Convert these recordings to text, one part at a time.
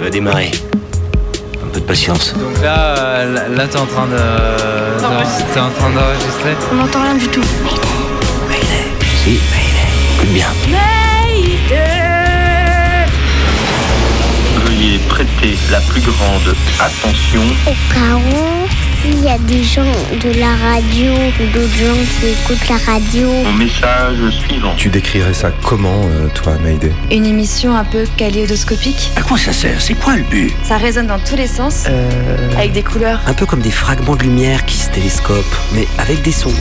Ça va démarrer. Un peu de patience. Donc là, euh, là, là, t'es en train de. de- T'es en train d'enregistrer On n'entend rien du tout. Si, écoute bien. Veuillez prêter la plus grande attention. Au cas où, s'il y a des gens de la radio ou d'autres gens qui écoutent la radio, Mon message suivant. Tu décrirais ça comment, euh, toi, Mayday Une émission un peu kaléidoscopique. À quoi ça sert? C'est quoi le but? Ça résonne dans tous les sens, avec des couleurs. Un peu comme des fragments de lumière qui se télescopent, mais avec des sons.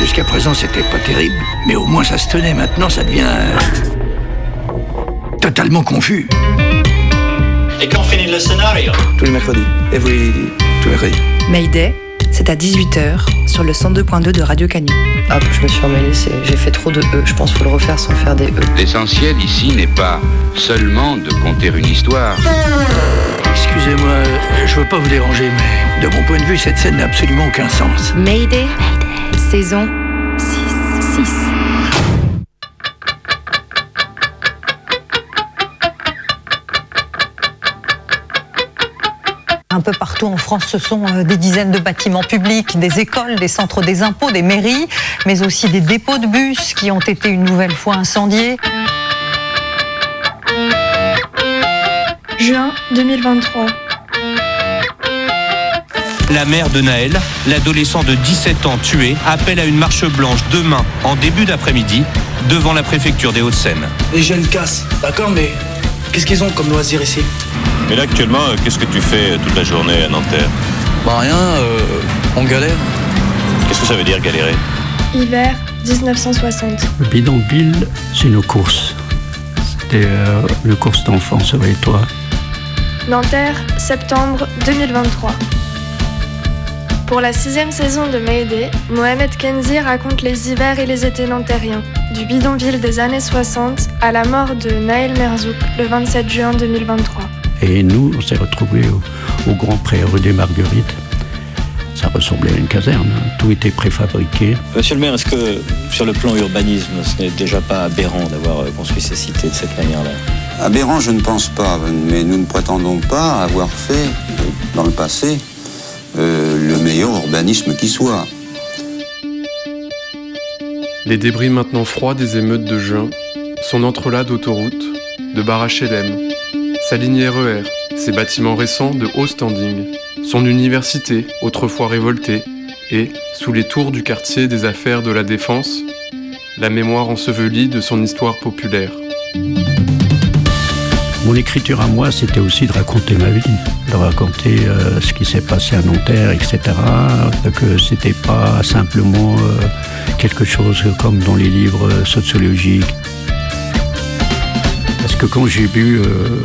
Jusqu'à présent, c'était pas terrible, mais au moins ça se tenait. Maintenant, ça devient. euh, totalement confus. Et quand finit le scénario? Tous les mercredis. Every... Mayday, c'est à 18h sur le 102.2 de Radio Canu. Hop, je me suis emmêlée, c'est- j'ai fait trop de E. Je pense qu'il faut le refaire sans faire des E. L'essentiel ici n'est pas seulement de conter une histoire, Excusez-moi, euh, je veux pas vous déranger, mais de mon point de vue, cette scène n'a absolument aucun sens. Mayday, saison 6. 6. Un peu partout en France, ce sont euh, des dizaines de bâtiments publics, des écoles, des centres des impôts, des mairies, mais aussi des dépôts de bus qui ont été une nouvelle fois incendiés. juin 2023. La mère de Naël, l'adolescent de 17 ans tué, appelle à une marche blanche demain, en début d'après-midi, devant la préfecture des Hauts-de-Seine. Les jeunes cassent, d'accord, mais qu'est-ce qu'ils ont comme loisir ici? Mais là, actuellement, euh, qu'est-ce que tu fais toute la journée à Nanterre Bah rien, euh, on galère. Qu'est-ce que ça veut dire galérer Hiver 1960. Le bidonville, c'est nos courses. C'était euh, une course d'enfance avec toi. Nanterre, septembre 2023. Pour la sixième saison de Mayday, Mohamed Kenzi raconte les hivers et les étés nantériens, du bidonville des années 60 à la mort de Naël Merzouk le 27 juin 2023. Et nous, on s'est retrouvés au, au Grand Pré rue des Marguerites. Ça ressemblait à une caserne. hein. Tout était préfabriqué. Monsieur le maire, est-ce que sur le plan urbanisme, ce n'est déjà pas aberrant d'avoir euh, construit ces cités de cette manière-là? Aberrant, je ne pense pas, mais nous ne prétendons pas avoir fait, dans le passé, euh, le meilleur urbanisme qui soit. Les débris maintenant froids des émeutes de juin, son entrelac d'autoroutes, de bar HLM, sa ligne RER, ses bâtiments récents de haut standing, son université, autrefois révoltée, et, sous les tours du quartier des affaires de la Défense, la mémoire ensevelie de son histoire populaire. Mon écriture à moi, c'était aussi de raconter ma vie, de raconter euh, ce qui s'est passé à Nanterre, etc. Que c'était pas simplement euh, quelque chose comme dans les livres sociologiques. Parce que quand j'ai vu euh,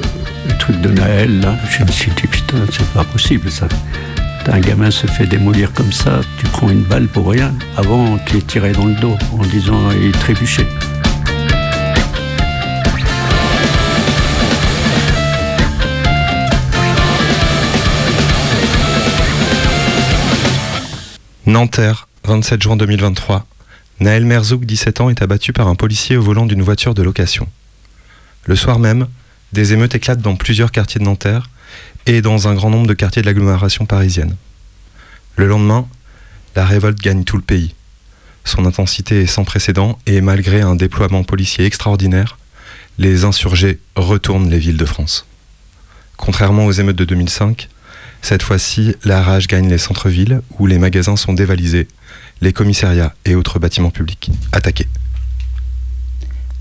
de Naël, là, je me suis dit putain, c'est pas possible ça. Un gamin se fait démolir comme ça, tu prends une balle pour rien, avant qu'il est tiré dans le dos en disant il trébuchait. Nanterre, 27 juin 2023. Naël Merzouk, 17 ans, est abattu par un policier au volant d'une voiture de location. Le soir même, des émeutes éclatent dans plusieurs quartiers de Nanterre et dans un grand nombre de quartiers de l'agglomération parisienne. Le lendemain, la révolte gagne tout le pays. Son intensité est sans précédent et malgré un déploiement policier extraordinaire, les insurgés retournent les villes de France. Contrairement aux émeutes de 2005, cette fois-ci, la rage gagne les centres-villes où les magasins sont dévalisés, les commissariats et autres bâtiments publics attaqués.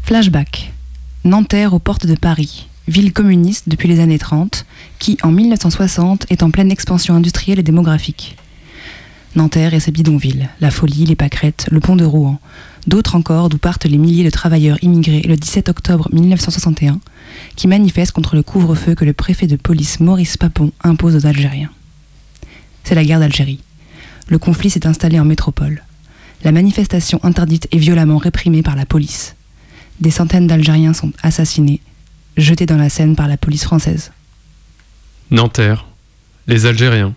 Flashback. Nanterre aux portes de Paris, ville communiste depuis les années 30, qui en 1960 est en pleine expansion industrielle et démographique. Nanterre et ses bidonvilles, la folie, les pâquerettes, le pont de Rouen, d'autres encore d'où partent les milliers de travailleurs immigrés le 17 octobre 1961, qui manifestent contre le couvre-feu que le préfet de police Maurice Papon impose aux Algériens. C'est la guerre d'Algérie. Le conflit s'est installé en métropole. La manifestation interdite est violemment réprimée par la police. Des centaines d'Algériens sont assassinés, jetés dans la Seine par la police française. Nanterre, les Algériens,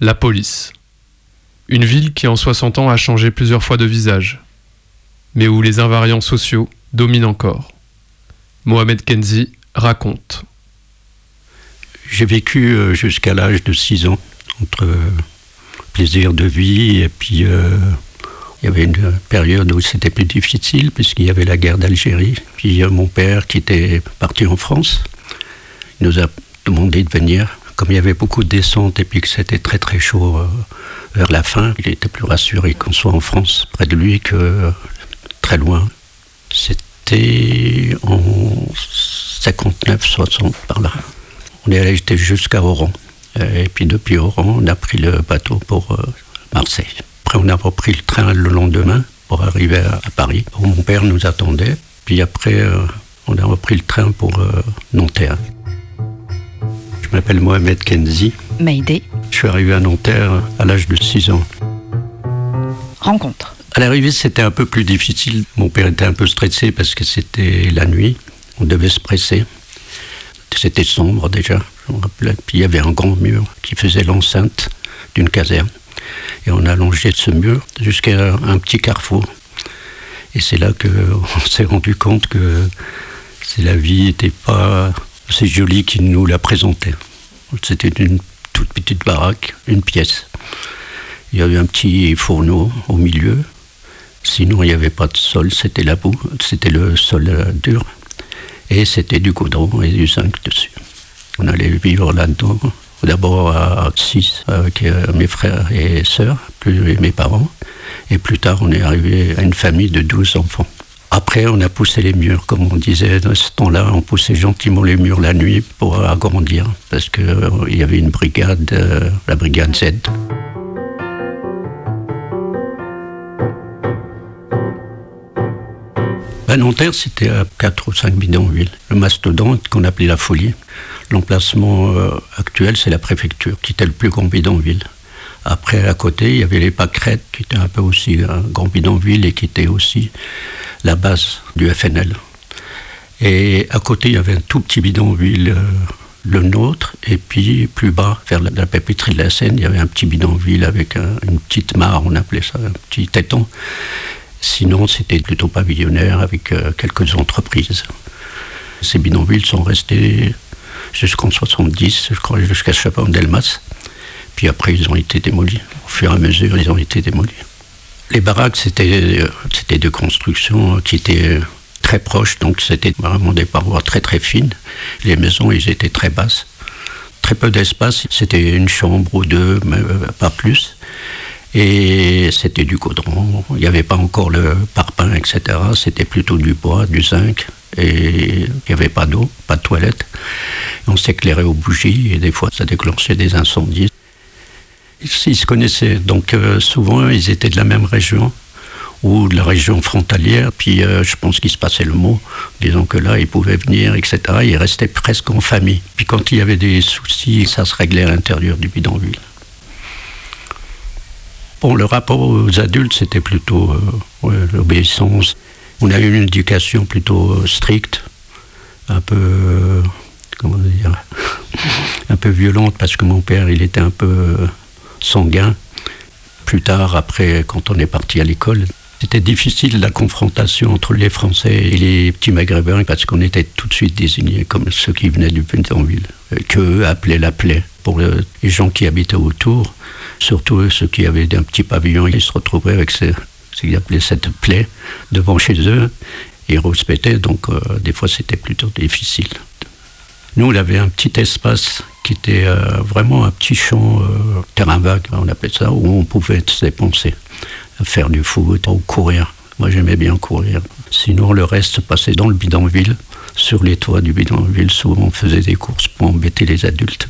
la police. Une ville qui en 60 ans a changé plusieurs fois de visage, mais où les invariants sociaux dominent encore. Mohamed Kenzi raconte. J'ai vécu euh, jusqu'à l'âge de 6 ans, entre euh, plaisir de vie et puis euh, il y avait une période où c'était plus difficile puisqu'il y avait la guerre d'Algérie. Puis mon père qui était parti en France, il nous a demandé de venir. Comme il y avait beaucoup de descentes et puis que c'était très très chaud vers la fin, il était plus rassuré qu'on soit en France, près de lui, que très loin. C'était en 59-60 par là. On est allé jusqu'à Oran. Et puis depuis Oran, on a pris le bateau pour euh, Marseille. Après, on a repris le train le lendemain pour arriver à, Paris, où mon père nous attendait. Puis après, euh, on a repris le train pour euh, Nanterre. Je m'appelle Mohamed Kenzi. Mayday. Je suis arrivé à Nanterre à l'âge de 6 ans. Rencontre. À l'arrivée, c'était un peu plus difficile. Mon père était un peu stressé parce que c'était la nuit. On devait se presser. C'était sombre déjà, Puis il y avait un grand mur qui faisait l'enceinte d'une caserne. Et on a longé ce mur jusqu'à un petit carrefour. Et c'est là qu'on s'est rendu compte que la vie n'était pas aussi jolie qu'il nous la présentait. C'était une toute petite baraque, une pièce. Il y avait un petit fourneau au milieu. Sinon, il n'y avait pas de sol, c'était la boue, c'était le sol dur. Et c'était du goudron et du zinc dessus. On allait vivre là-dedans, d'abord à 6 avec euh, mes frères et sœurs, plus mes parents. Et plus tard, on est arrivé à une famille de 12 enfants. Après, on a poussé les murs, comme on disait dans ce temps-là, on poussait gentiment les murs la nuit pour agrandir, parce qu'il euh, y avait une brigade, euh, la brigade Z. À Nanterre, c'était à 4 ou 5 bidonvilles. Le mastodonte qu'on appelait la folie. L'emplacement euh, actuel, c'est la préfecture, qui était le plus grand bidonville. Après, à côté, il y avait les pâquerettes, qui était un peu aussi un grand bidonville et qui était aussi la base du FNL. Et à côté, il y avait un tout petit bidonville, euh, le nôtre, et puis plus bas, vers la, la de la Seine, il y avait un petit bidonville avec une petite mare, on appelait ça, un petit téton. Sinon, c'était plutôt pavillonnaire avec euh, quelques entreprises. Ces bidonvilles sont restés jusqu'en 70, je crois, jusqu'à Chapon-Delmas. Puis après, ils ont été démolis. Au fur et à mesure, ils ont été démolis. Les baraques, c'était, euh, c'était de construction qui étaient très proches, donc c'était vraiment des parois très très fines. Les maisons, ils étaient très basses. Très peu d'espace, c'était une chambre ou deux, mais euh, pas plus. Et c'était du goudron. Il n'y avait pas encore le parpaing, etc. C'était plutôt du bois, du zinc. Et il n'y avait pas d'eau, pas de toilette. On s'éclairait aux bougies et des fois ça déclenchait des incendies. Ils se connaissaient, donc euh, souvent ils étaient de la même région ou de la région frontalière, puis euh, je pense qu'il se passait le mot, disons que là, ils pouvaient venir, etc. Ils restaient presque en famille. Puis quand il y avait des soucis, ça se réglait à l'intérieur du bidonville le rapport aux adultes, c'était plutôt euh, l'obéissance. On a eu une éducation plutôt euh, stricte, un peu, euh, comment dire, un peu violente parce que mon père, il était un peu sanguin. Plus tard, après, quand on est parti à l'école, c'était difficile la confrontation entre les Français et les petits Maghrébins parce qu'on était tout de suite désignés comme ceux qui venaient du Pentonville, qu'eux appelaient la plaie. Pour les gens qui habitaient autour, Surtout ceux qui avaient un petit pavillon, ils se retrouvaient avec ce, qu'ils appelaient cette plaie devant chez eux. Ils rouspétaient, donc euh, des fois c'était plutôt difficile. Nous, on avait un petit espace qui était euh, vraiment un petit champ, euh, terrain vague, on appelait ça, où on pouvait se dépenser, faire du foot ou courir. Moi, j'aimais bien courir. Sinon, le reste passait dans le bidonville, sur les toits du bidonville. Souvent, on faisait des courses pour embêter les adultes.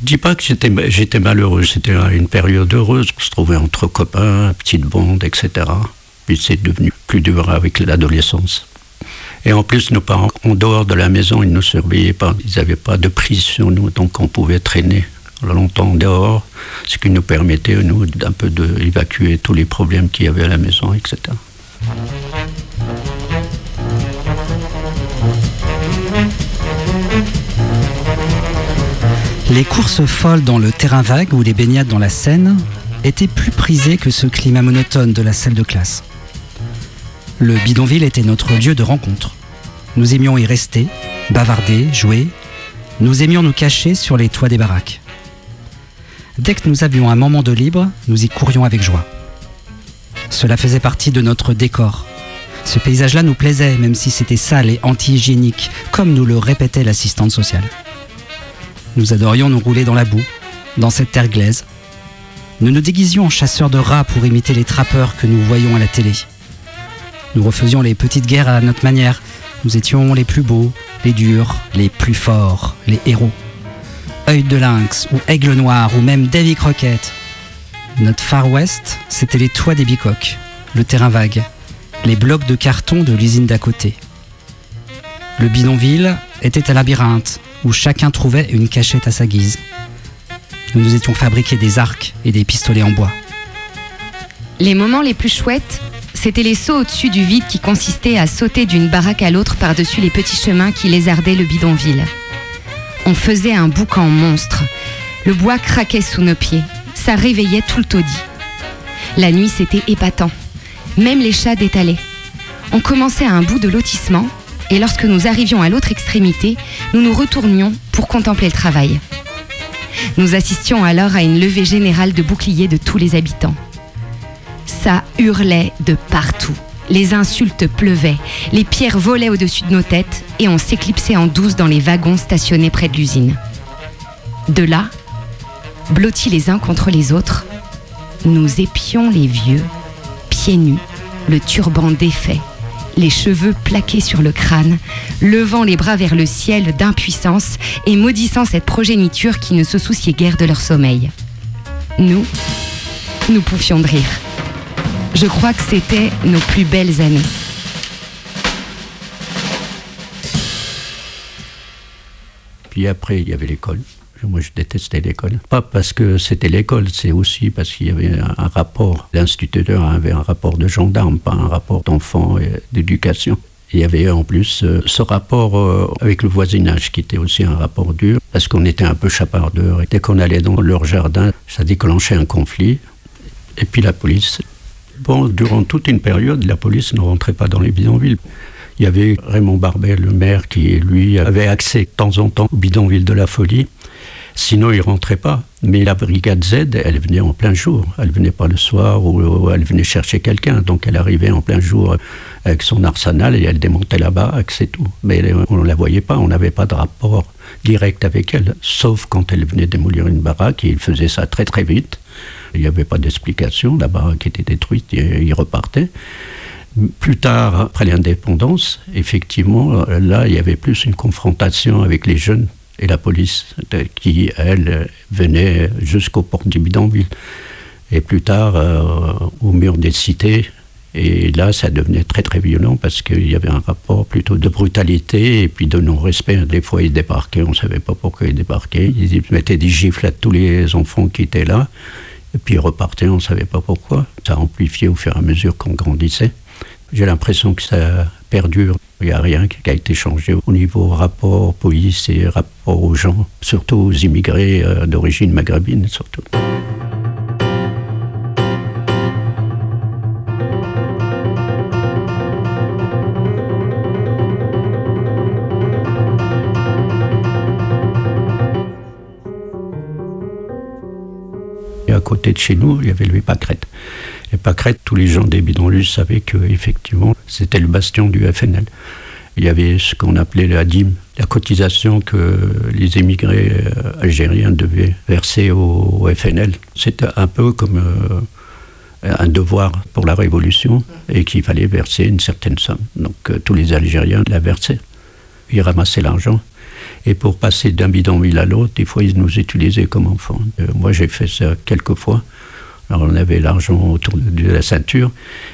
Je dis pas que j'étais malheureux, c'était une période heureuse pour se trouver entre copains, petite bande, etc. Puis c'est devenu plus dur avec l'adolescence. Et en plus, nos parents, en dehors de la maison, ils ne nous surveillaient pas. Ils n'avaient pas de prise sur nous, donc on pouvait traîner longtemps dehors, ce qui nous permettait, nous, d'un peu d'évacuer tous les problèmes qu'il y avait à la maison, etc. Les courses folles dans le terrain vague ou les baignades dans la Seine étaient plus prisées que ce climat monotone de la salle de classe. Le bidonville était notre lieu de rencontre. Nous aimions y rester, bavarder, jouer, nous aimions nous cacher sur les toits des baraques. Dès que nous avions un moment de libre, nous y courions avec joie. Cela faisait partie de notre décor. Ce paysage-là nous plaisait, même si c'était sale et anti-hygiénique, comme nous le répétait l'assistante sociale. Nous adorions nous rouler dans la boue, dans cette terre glaise. Nous nous déguisions en chasseurs de rats pour imiter les trappeurs que nous voyons à la télé. Nous refaisions les petites guerres à notre manière. Nous étions les plus beaux, les durs, les plus forts, les héros. Œil de lynx, ou aigle noir, ou même Davy Crockett. Notre Far West, c'était les toits des bicoques, le terrain vague, les blocs de carton de l'usine d'à côté. Le bidonville était un labyrinthe où chacun trouvait une cachette à sa guise. Nous nous étions fabriqués des arcs et des pistolets en bois. Les moments les plus chouettes, c'était les sauts au-dessus du vide qui consistaient à sauter d'une baraque à l'autre par-dessus les petits chemins qui lézardaient le bidonville. On faisait un boucan monstre. Le bois craquait sous nos pieds. Ça réveillait tout le taudis. La nuit, c'était épatant. Même les chats détalaient. On commençait à un bout de lotissement et lorsque nous arrivions à l'autre extrémité, nous nous retournions pour contempler le travail. Nous assistions alors à une levée générale de boucliers de tous les habitants. Ça hurlait de partout. Les insultes pleuvaient, les pierres volaient au-dessus de nos têtes et on s'éclipsait en douce dans les wagons stationnés près de l'usine. De là, blottis les uns contre les autres, nous épions les vieux, pieds nus, le turban défait, les cheveux plaqués sur le crâne, levant les bras vers le ciel d'impuissance et maudissant cette progéniture qui ne se souciait guère de leur sommeil. Nous, nous pouffions de rire. Je crois que c'était nos plus belles années. Puis après, il y avait l'école. Moi, je détestais l'école. Pas parce que c'était l'école, c'est aussi parce qu'il y avait un rapport. L'instituteur avait un rapport de gendarme, pas un rapport d'enfant et d'éducation. Il y avait en plus euh, ce rapport euh, avec le voisinage qui était aussi un rapport dur, parce qu'on était un peu chapardeurs. Et dès qu'on allait dans leur jardin, ça déclenchait un conflit. Et puis la police. Bon, durant toute une période, la police ne rentrait pas dans les bidonvilles. Il y avait Raymond Barbet, le maire, qui, lui, avait accès de temps en temps au bidonville de la folie. Sinon, il rentrait pas. Mais la brigade Z, elle venait en plein jour. Elle venait pas le soir ou elle venait chercher quelqu'un. Donc, elle arrivait en plein jour avec son arsenal et elle démontait la baraque, c'est tout. Mais on ne la voyait pas, on n'avait pas de rapport direct avec elle. Sauf quand elle venait démolir une baraque et il faisait ça très très vite. Il n'y avait pas d'explication. La baraque était détruite et il repartait. Plus tard, après l'indépendance, effectivement, là, il y avait plus une confrontation avec les jeunes et la police qui, elle, venait jusqu'aux portes du bidonville. Et plus tard, euh, au mur des cités. Et là, ça devenait très très violent parce qu'il y avait un rapport plutôt de brutalité et puis de non-respect. Des fois, ils débarquaient, on ne savait pas pourquoi ils débarquaient. Ils mettaient des gifles à tous les enfants qui étaient là. Et puis ils repartaient, on ne savait pas pourquoi. Ça amplifiait au fur et à mesure qu'on grandissait. J'ai l'impression que ça perdure. Il n'y a rien qui a été changé au niveau rapport police et rapport aux gens, surtout aux immigrés euh, d'origine maghrébine surtout. Côté de chez nous, il y avait le Pâquerette. Et Pâquerette, tous les gens des bidonvilles savaient que effectivement, c'était le bastion du FNL. Il y avait ce qu'on appelait la dîme, la cotisation que les émigrés euh, algériens devaient verser au, FNL. C'était un peu comme euh, un devoir pour la Révolution et qu'il fallait verser une certaine somme. Donc euh, tous les Algériens la versaient. Ils ramassaient l'argent. Et pour passer d'un bidonville à l'autre, des fois, ils nous utilisaient comme enfants. moi, j'ai fait ça quelques fois. Alors on avait l'argent autour de la ceinture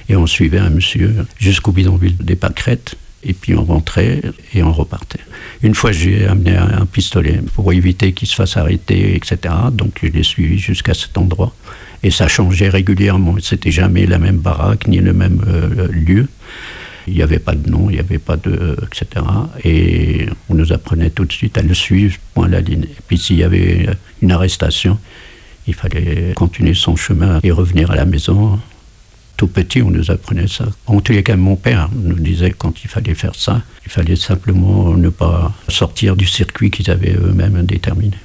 et on suivait un monsieur jusqu'au bidonville des Pâquerettes et puis on rentrait et on repartait. Une fois j'ai amené un, pistolet pour éviter qu'il se fasse arrêter, etc. Donc je l'ai suivi jusqu'à cet endroit et ça changeait régulièrement. C'était jamais la même baraque ni le même euh, lieu. Il n'y avait pas de nom, il n'y avait pas de. etc. Et on nous apprenait tout de suite à le suivre, point la ligne. Et puis s'il y avait une arrestation, il fallait continuer son chemin et revenir à la maison. tout petit, on nous apprenait ça. En tous les cas, mon père nous disait quand il fallait faire ça, il fallait simplement ne pas sortir du circuit qu'ils avaient eux-mêmes déterminé.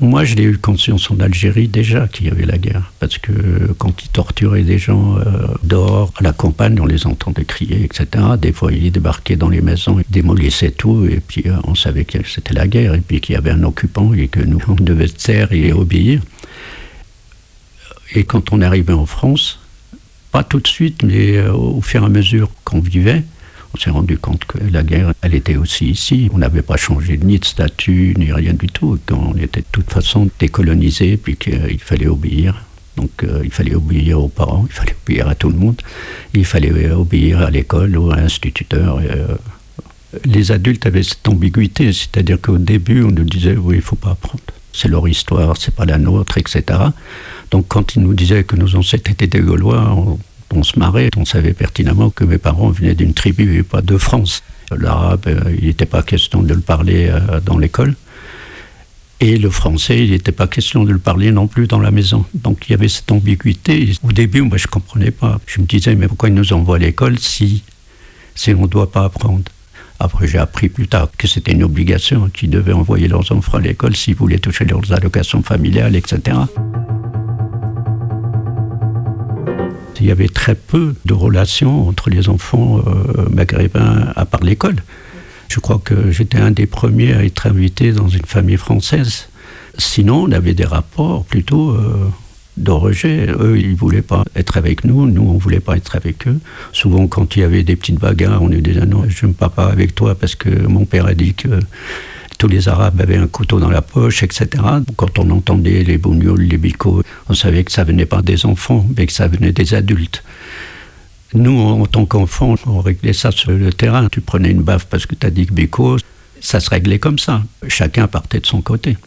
Moi, je l'ai eu conscience en Algérie déjà qu'il y avait la guerre. Parce que quand ils torturaient des gens euh, dehors, à la campagne, on les entendait crier, etc. Des fois, ils débarquaient dans les maisons, ils démolissaient tout, et puis euh, on savait que c'était la guerre, et puis qu'il y avait un occupant, et que nous, on devait taire et obéir. Et quand on arrivait en France, pas tout de suite, mais euh, au fur et à mesure qu'on vivait, on s'est rendu compte que la guerre, elle était aussi ici. On n'avait pas changé ni de statut, ni rien du tout. On était de toute façon décolonisé, puis qu'il fallait obéir. Donc euh, il fallait obéir aux parents, il fallait obéir à tout le monde. Il fallait obéir à l'école ou à l'instituteur. Euh, les adultes avaient cette ambiguïté, c'est-à-dire qu'au début, on nous disait oui, il faut pas apprendre. C'est leur histoire, c'est pas la nôtre, etc. Donc quand ils nous disaient que nos ancêtres étaient des Gaulois, on se marrait, on savait pertinemment que mes parents venaient d'une tribu et pas de France. L'arabe, euh, il n'était pas question de le parler euh, dans l'école. Et le français, il n'était pas question de le parler non plus dans la maison. Donc il y avait cette ambiguïté. Au début, moi, je ne comprenais pas. Je me disais, mais pourquoi ils nous envoient à l'école si, si on ne doit pas apprendre? Après, j'ai appris plus tard que c'était une obligation, qu'ils devaient envoyer leurs enfants à l'école s'ils voulaient toucher leurs allocations familiales, etc. Il y avait très peu de relations entre les enfants euh, maghrébins à part l'école. Je crois que j'étais un des premiers à être invité dans une famille française. Sinon, on avait des rapports plutôt euh, de rejet. Eux, ils ne voulaient pas être avec nous, nous, on ne voulait pas être avec eux. Souvent, quand il y avait des petites bagarres, on nous disait non, je ne me pas avec toi parce que mon père a dit que tous les Arabes avaient un couteau dans la poche, etc. Quand on entendait les bougnoules, les bicots, on savait que ça venait pas des enfants, mais que ça venait des adultes. Nous, en tant qu'enfants, on réglait ça sur le terrain. Tu prenais une baffe parce que tu as dit que bico, ça se réglait comme ça. Chacun partait de son côté.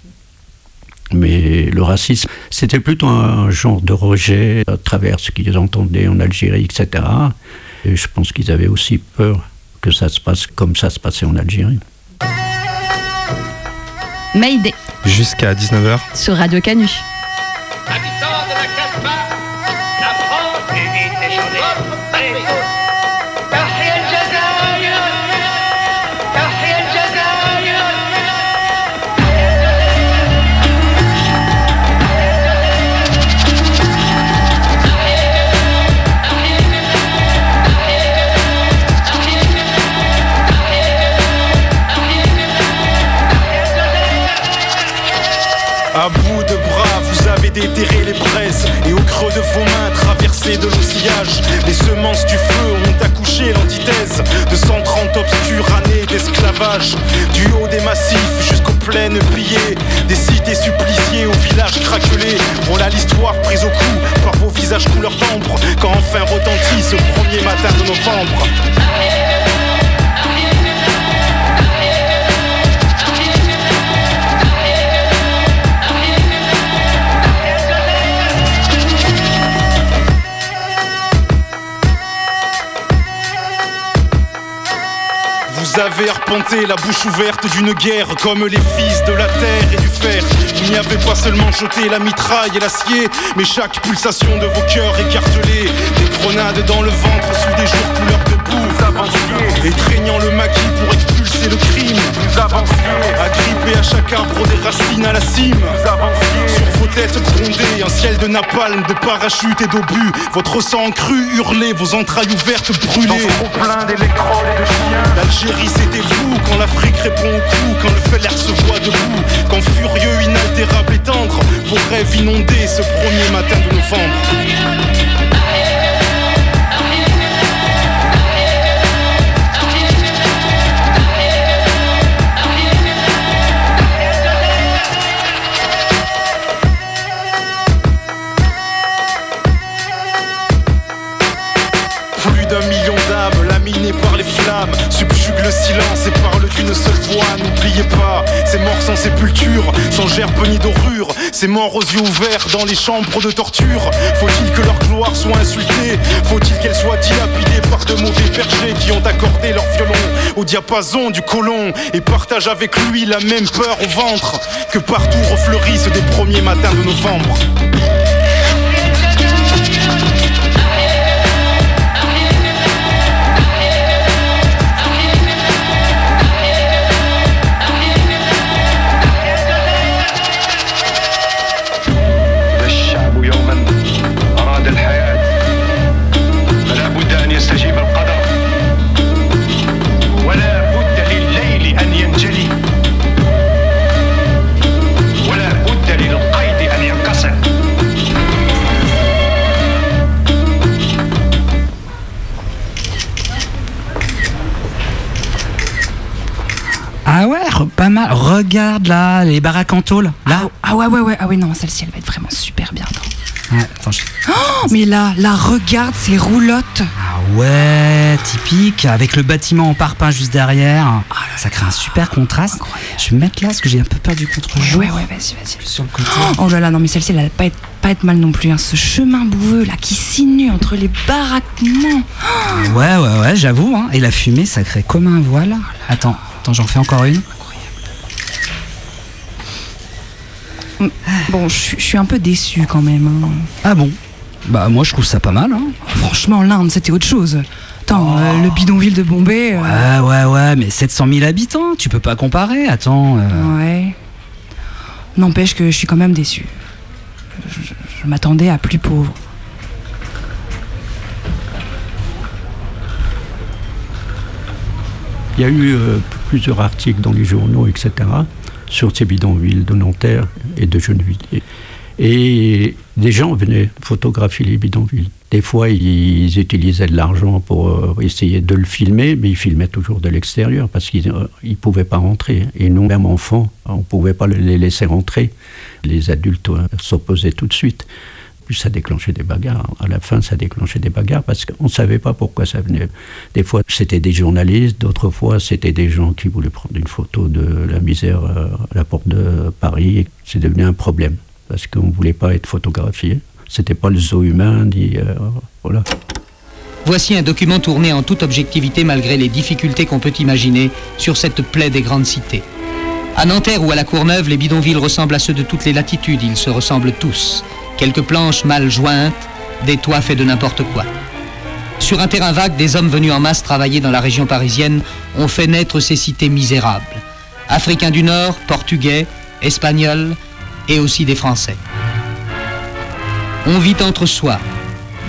Mais le racisme, c'était plutôt un genre de rejet à travers ce qu'ils entendaient en Algérie, etc. Et je pense qu'ils avaient aussi peur que ça se passe comme ça se passait en Algérie. Mayday. Jusqu'à 19h. Sur Radio Canu. Déterré les braises Et au creux de vos mains, traversé de l'outillage. Les semences du feu ont accouché l'antithèse De 130 obscures années d'esclavage. Du haut des massifs jusqu'aux plaines pillées Des cités suppliciées aux villages craquelés. Voilà l'histoire prise au cou par vos visages couleur d'ambre Quand enfin retentit ce premier matin de novembre Vous avez arpenté la bouche ouverte d'une guerre comme les fils de la terre et du fer. Vous n'y avez pas seulement jeté la mitraille et l'acier, mais chaque pulsation de vos cœurs écartelée. Des grenades dans le ventre sous des jours couleur de boue. Avanciez, étreignant le maquis pour le crime. Vous avanciez, agrippé à chaque arbre des racines à la cime. Vous avanciez, sur vos têtes grondées, un ciel de napalm, de parachutes et d'obus. Votre sang cru hurlé, vos entrailles ouvertes brûlées. Dans plein d'électrodes et de chiens. L'Algérie c'était vous quand l'Afrique répond au coup, quand le feu se voit debout, quand furieux, inaltérable et tendre, vos rêves inondés ce premier matin de novembre. Subjugue le silence et parle d'une seule voix. N'oubliez pas, ces morts sans sépulture Sans gerbe ni dorure. Ces morts aux yeux ouverts dans les chambres de torture. Faut-il que leur gloire soit insultée? Faut-il qu'elle soit dilapidée par de mauvais bergers Qui ont accordé leur violon au diapason du colon Et partagent avec lui la même peur au ventre Que partout refleurissent des premiers matins de novembre? Regarde là, les baraques en tôle. Là. Ah, ah, ouais, ouais, ouais. Ah oui, non, celle-ci, elle va être vraiment super bien. Ouais, attends, je... oh, mais là, là, regarde ces roulottes. Ah ouais, typique, avec le bâtiment en parpaing juste derrière. Ah, ça crée un super contraste. Incroyable. Je vais me mettre là parce que j'ai un peu peur du contre-jour. Ouais, ouais, vas-y, vas-y. Sur le côté. Oh là là, non, mais celle-ci, elle va pas être, pas être mal non plus. Hein. Ce chemin boueux là qui sinue entre les baraquements. Ouais, ouais, ouais, j'avoue. Hein. Et la fumée, ça crée comme un voile. Attends, attends, j'en fais encore une. Bon, je suis un peu déçu quand même. Hein. Ah bon? Bah moi je trouve ça pas mal. Hein. Franchement, l'Inde c'était autre chose. Attends, oh. euh, le bidonville de Bombay. Euh... Ouais, ouais, ouais, mais 700 000 habitants, tu peux pas comparer. Attends. Euh... Ouais. N'empêche que je suis quand même déçu. Je, je, je m'attendais à plus pauvre. Il y a eu euh, plusieurs articles dans les journaux, etc., sur ces bidonvilles de Nanterre et de Gennevilliers. Et des gens venaient photographier les bidonvilles. Des fois, ils utilisaient de l'argent pour essayer de le filmer, mais ils filmaient toujours de l'extérieur parce qu'ils ne pouvaient pas rentrer. Et nous, même enfants, on ne pouvait pas les laisser rentrer. Les adultes s'opposaient tout de suite. Puis ça déclenchait des bagarres. À la fin, ça déclenchait des bagarres parce qu'on ne savait pas pourquoi ça venait. Des fois, c'était des journalistes, d'autres fois, c'était des gens qui voulaient prendre une photo de la misère à la porte de Paris. C'est devenu un problème parce qu'on ne voulait pas être photographié. C'était pas le zoo humain, ni. Euh, voilà. Voici un document tourné en toute objectivité malgré les difficultés qu'on peut imaginer sur cette plaie des grandes cités. À Nanterre ou à la Courneuve, les bidonvilles ressemblent à ceux de toutes les latitudes, ils se ressemblent tous. Quelques planches mal jointes, des toits faits de n'importe quoi. Sur un terrain vague, des hommes venus en masse travailler dans la région parisienne ont fait naître ces cités misérables. Africains du Nord, Portugais, Espagnols et aussi des Français. On vit entre soi.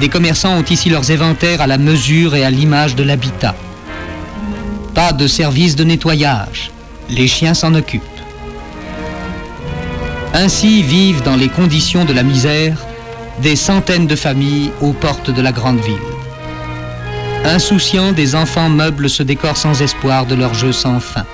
Des commerçants ont ici leurs éventaires à la mesure et à l'image de l'habitat. Pas de service de nettoyage. Les chiens s'en occupent. Ainsi vivent dans les conditions de la misère des centaines de familles aux portes de la grande ville. Insouciants, des enfants meubles ce décor sans espoir de leur jeu sans fin.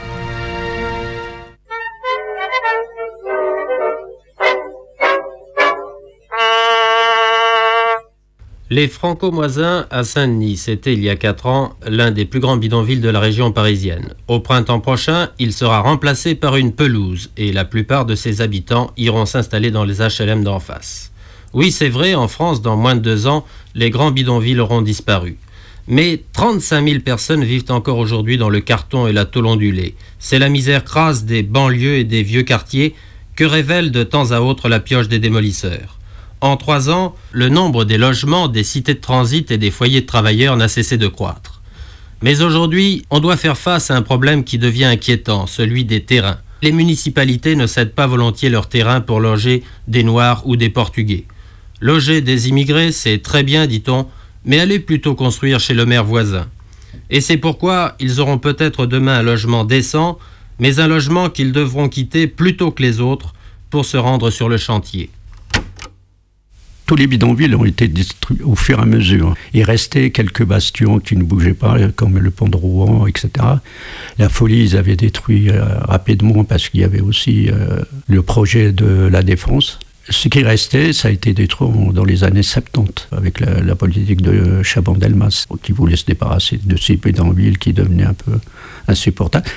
Les Franco-Moisins à Saint-Denis, c'était il y a 4 ans l'un des plus grands bidonvilles de la région parisienne. Au printemps prochain, il sera remplacé par une pelouse et la plupart de ses habitants iront s'installer dans les HLM d'en face. Oui, c'est vrai, en France, dans moins de deux ans, les grands bidonvilles auront disparu. Mais 35 000 personnes vivent encore aujourd'hui dans le carton et la tôle ondulée. C'est la misère crasse des banlieues et des vieux quartiers que révèle de temps à autre la pioche des démolisseurs. En trois ans, le nombre des logements, des cités de transit et des foyers de travailleurs n'a cessé de croître. Mais aujourd'hui, on doit faire face à un problème qui devient inquiétant, celui des terrains. Les municipalités ne cèdent pas volontiers leurs terrains pour loger des Noirs ou des Portugais. Loger des immigrés, c'est très bien, dit-on, mais allez plutôt construire chez le maire voisin. Et c'est pourquoi ils auront peut-être demain un logement décent, mais un logement qu'ils devront quitter plus tôt que les autres pour se rendre sur le chantier tous les bidonvilles ont été détruits au fur et à mesure. Il restait quelques bastions qui ne bougeaient pas, comme le pont de Rouen, etc. La folie, ils avaient détruit euh, rapidement parce qu'il y avait aussi euh, le projet de la défense. Ce qui restait, ça a été détruit dans les années 70, avec la, la politique de Chaban-Delmas, qui voulait se débarrasser de ces bidonvilles qui devenaient un peu insupportables.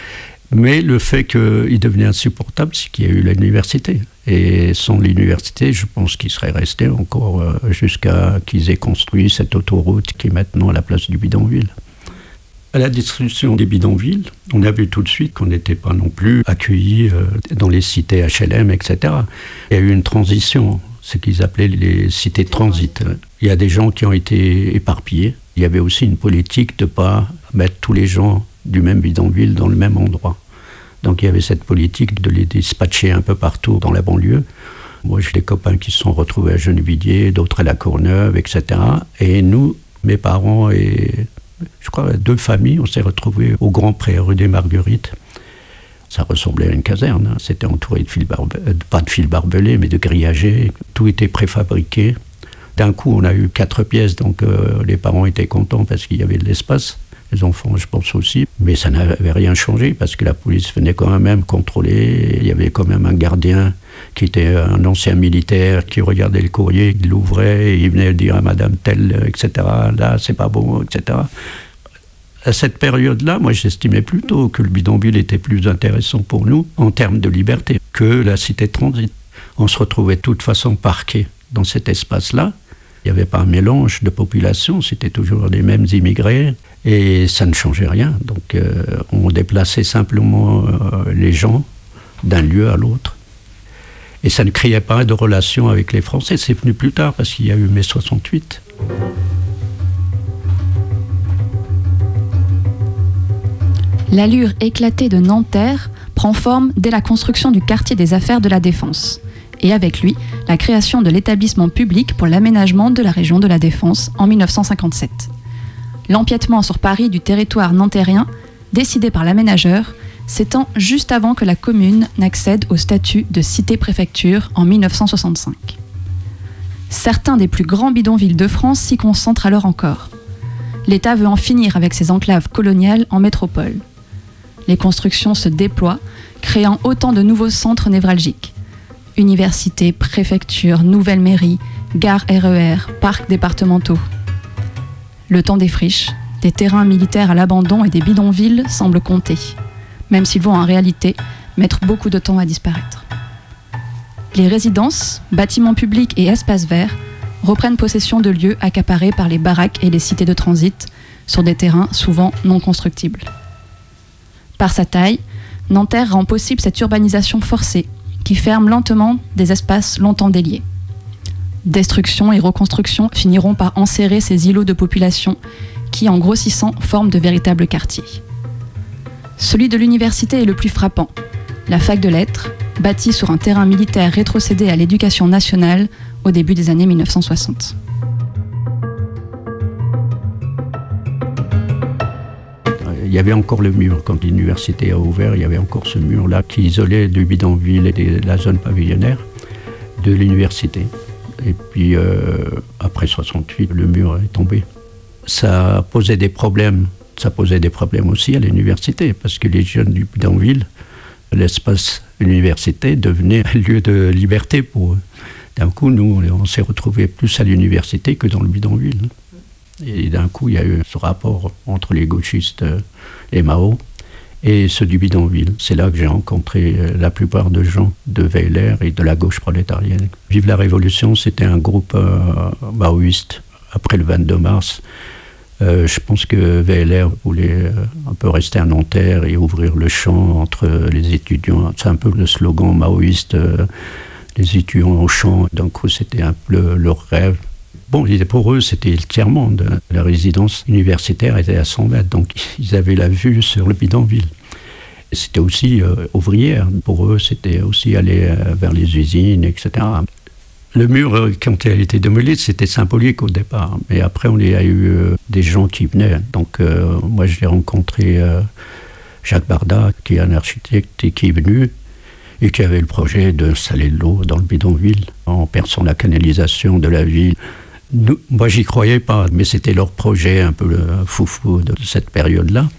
Mais le fait qu'il devenait insupportable, c'est qu'il y a eu l'université. Et sans l'université, je pense qu'il serait resté encore euh, jusqu'à qu'ils aient construit cette autoroute qui est maintenant la place du bidonville. À la destruction des bidonvilles, on a vu tout de suite qu'on n'était pas non plus accueillis euh, dans les cités HLM, etc. Il y a eu une transition, ce qu'ils appelaient les cités transit. Il y a des gens qui ont été éparpillés. Il y avait aussi une politique de ne pas mettre tous les gens du même bidonville dans le même endroit. Donc il y avait cette politique de les dispatcher un peu partout dans la banlieue. Moi, j'ai des copains qui se sont retrouvés à Gennevilliers, d'autres à La Courneuve, etc. Et nous, mes parents et je crois deux familles, on s'est retrouvés au Grand Pré, rue des Marguerites. Ça ressemblait à une caserne. Hein. C'était entouré de fils barbelés, pas de fils barbelés, mais de grillagés. Tout était préfabriqué. D'un coup, on a eu quatre pièces, donc euh, les parents étaient contents parce qu'il y avait de l'espace Les enfants, je pense aussi. Mais ça n'avait rien changé parce que la police venait quand même contrôler. Il y avait quand même un gardien qui était un ancien militaire qui regardait le courrier, il l'ouvrait et il venait dire à Madame telle, etc. Là, c'est pas bon, etc. À cette période-là, moi, j'estimais plutôt que le bidonville était plus intéressant pour nous en termes de liberté que la cité de transit. On se retrouvait de toute façon parqué dans cet espace-là. Il n'y avait pas un mélange de population, c'était toujours les mêmes immigrés et ça ne changeait rien. Donc euh, on déplaçait simplement euh, les gens d'un lieu à l'autre. Et ça ne créait pas de relation avec les Français. C'est venu plus tard parce qu'il y a eu mai 68. L'allure éclatée de Nanterre prend forme dès la construction du quartier des affaires de la Défense, et avec lui la création de l'établissement public pour l'aménagement de la région de la Défense en 1957. L'empiètement sur Paris du territoire nantérien, décidé par l'aménageur, s'étend juste avant que la commune n'accède au statut de cité-préfecture en 1965. Certains des plus grands bidonvilles de France s'y concentrent alors encore. L'État veut en finir avec ses enclaves coloniales en métropole. Les constructions se déploient, créant autant de nouveaux centres névralgiques. Universités, préfectures, nouvelles mairies, gares RER, parcs départementaux. Le temps des friches, des terrains militaires à l'abandon et des bidonvilles semble compter, même s'ils vont en réalité mettre beaucoup de temps à disparaître. Les résidences, bâtiments publics et espaces verts reprennent possession de lieux accaparés par les baraques et les cités de transit sur des terrains souvent non constructibles. Par sa taille, Nanterre rend possible cette urbanisation forcée qui ferme lentement des espaces longtemps déliés. Destruction et reconstruction finiront par enserrer ces îlots de population qui, en grossissant, forment de véritables quartiers. Celui de l'université est le plus frappant. La fac de lettres, bâtie sur un terrain militaire rétrocédé à l'éducation nationale au début des années 1960. Il y avait encore le mur. Quand l'université a ouvert, il y avait encore ce mur-là qui isolait du bidonville et la zone pavillonnaire de l'université. Et puis, euh, après 68, le mur est tombé. Ça posait des problèmes. Ça posait des problèmes aussi à l'université, parce que les jeunes du bidonville, l'espace université devenait un lieu de liberté pour eux. D'un coup, nous, on s'est retrouvés plus à l'université que dans le bidonville. Et d'un coup, il y a eu ce rapport entre les gauchistes, les Mao, et ceux du bidonville. C'est là que j'ai rencontré la plupart de gens de VLR et de la gauche prolétarienne. Vive la Révolution, c'était un groupe euh, maoïste après le 22 mars. Euh, je pense que VLR voulait euh, un peu rester à Nanterre et ouvrir le champ entre les étudiants. C'est un peu le slogan maoïste, euh, les étudiants au champ. Coup, c'était un peu leur rêve. Bon, pour eux, c'était le tiers-monde. La résidence universitaire était à 100 mètres, donc ils avaient la vue sur le bidonville. C'était aussi ouvrière. Pour eux, c'était aussi aller vers les usines, etc. Le mur, quand il a été démoli, c'était symbolique au départ. Mais après, on y a eu des gens qui venaient. Donc, euh, moi, j'ai rencontré euh, Jacques Barda, qui est un architecte et qui est venu et qui avait le projet d'installer de l'eau dans le bidonville en perçant la canalisation de la ville. Nous, moi, j'y croyais pas, mais c'était leur projet un peu foufou de cette période-là.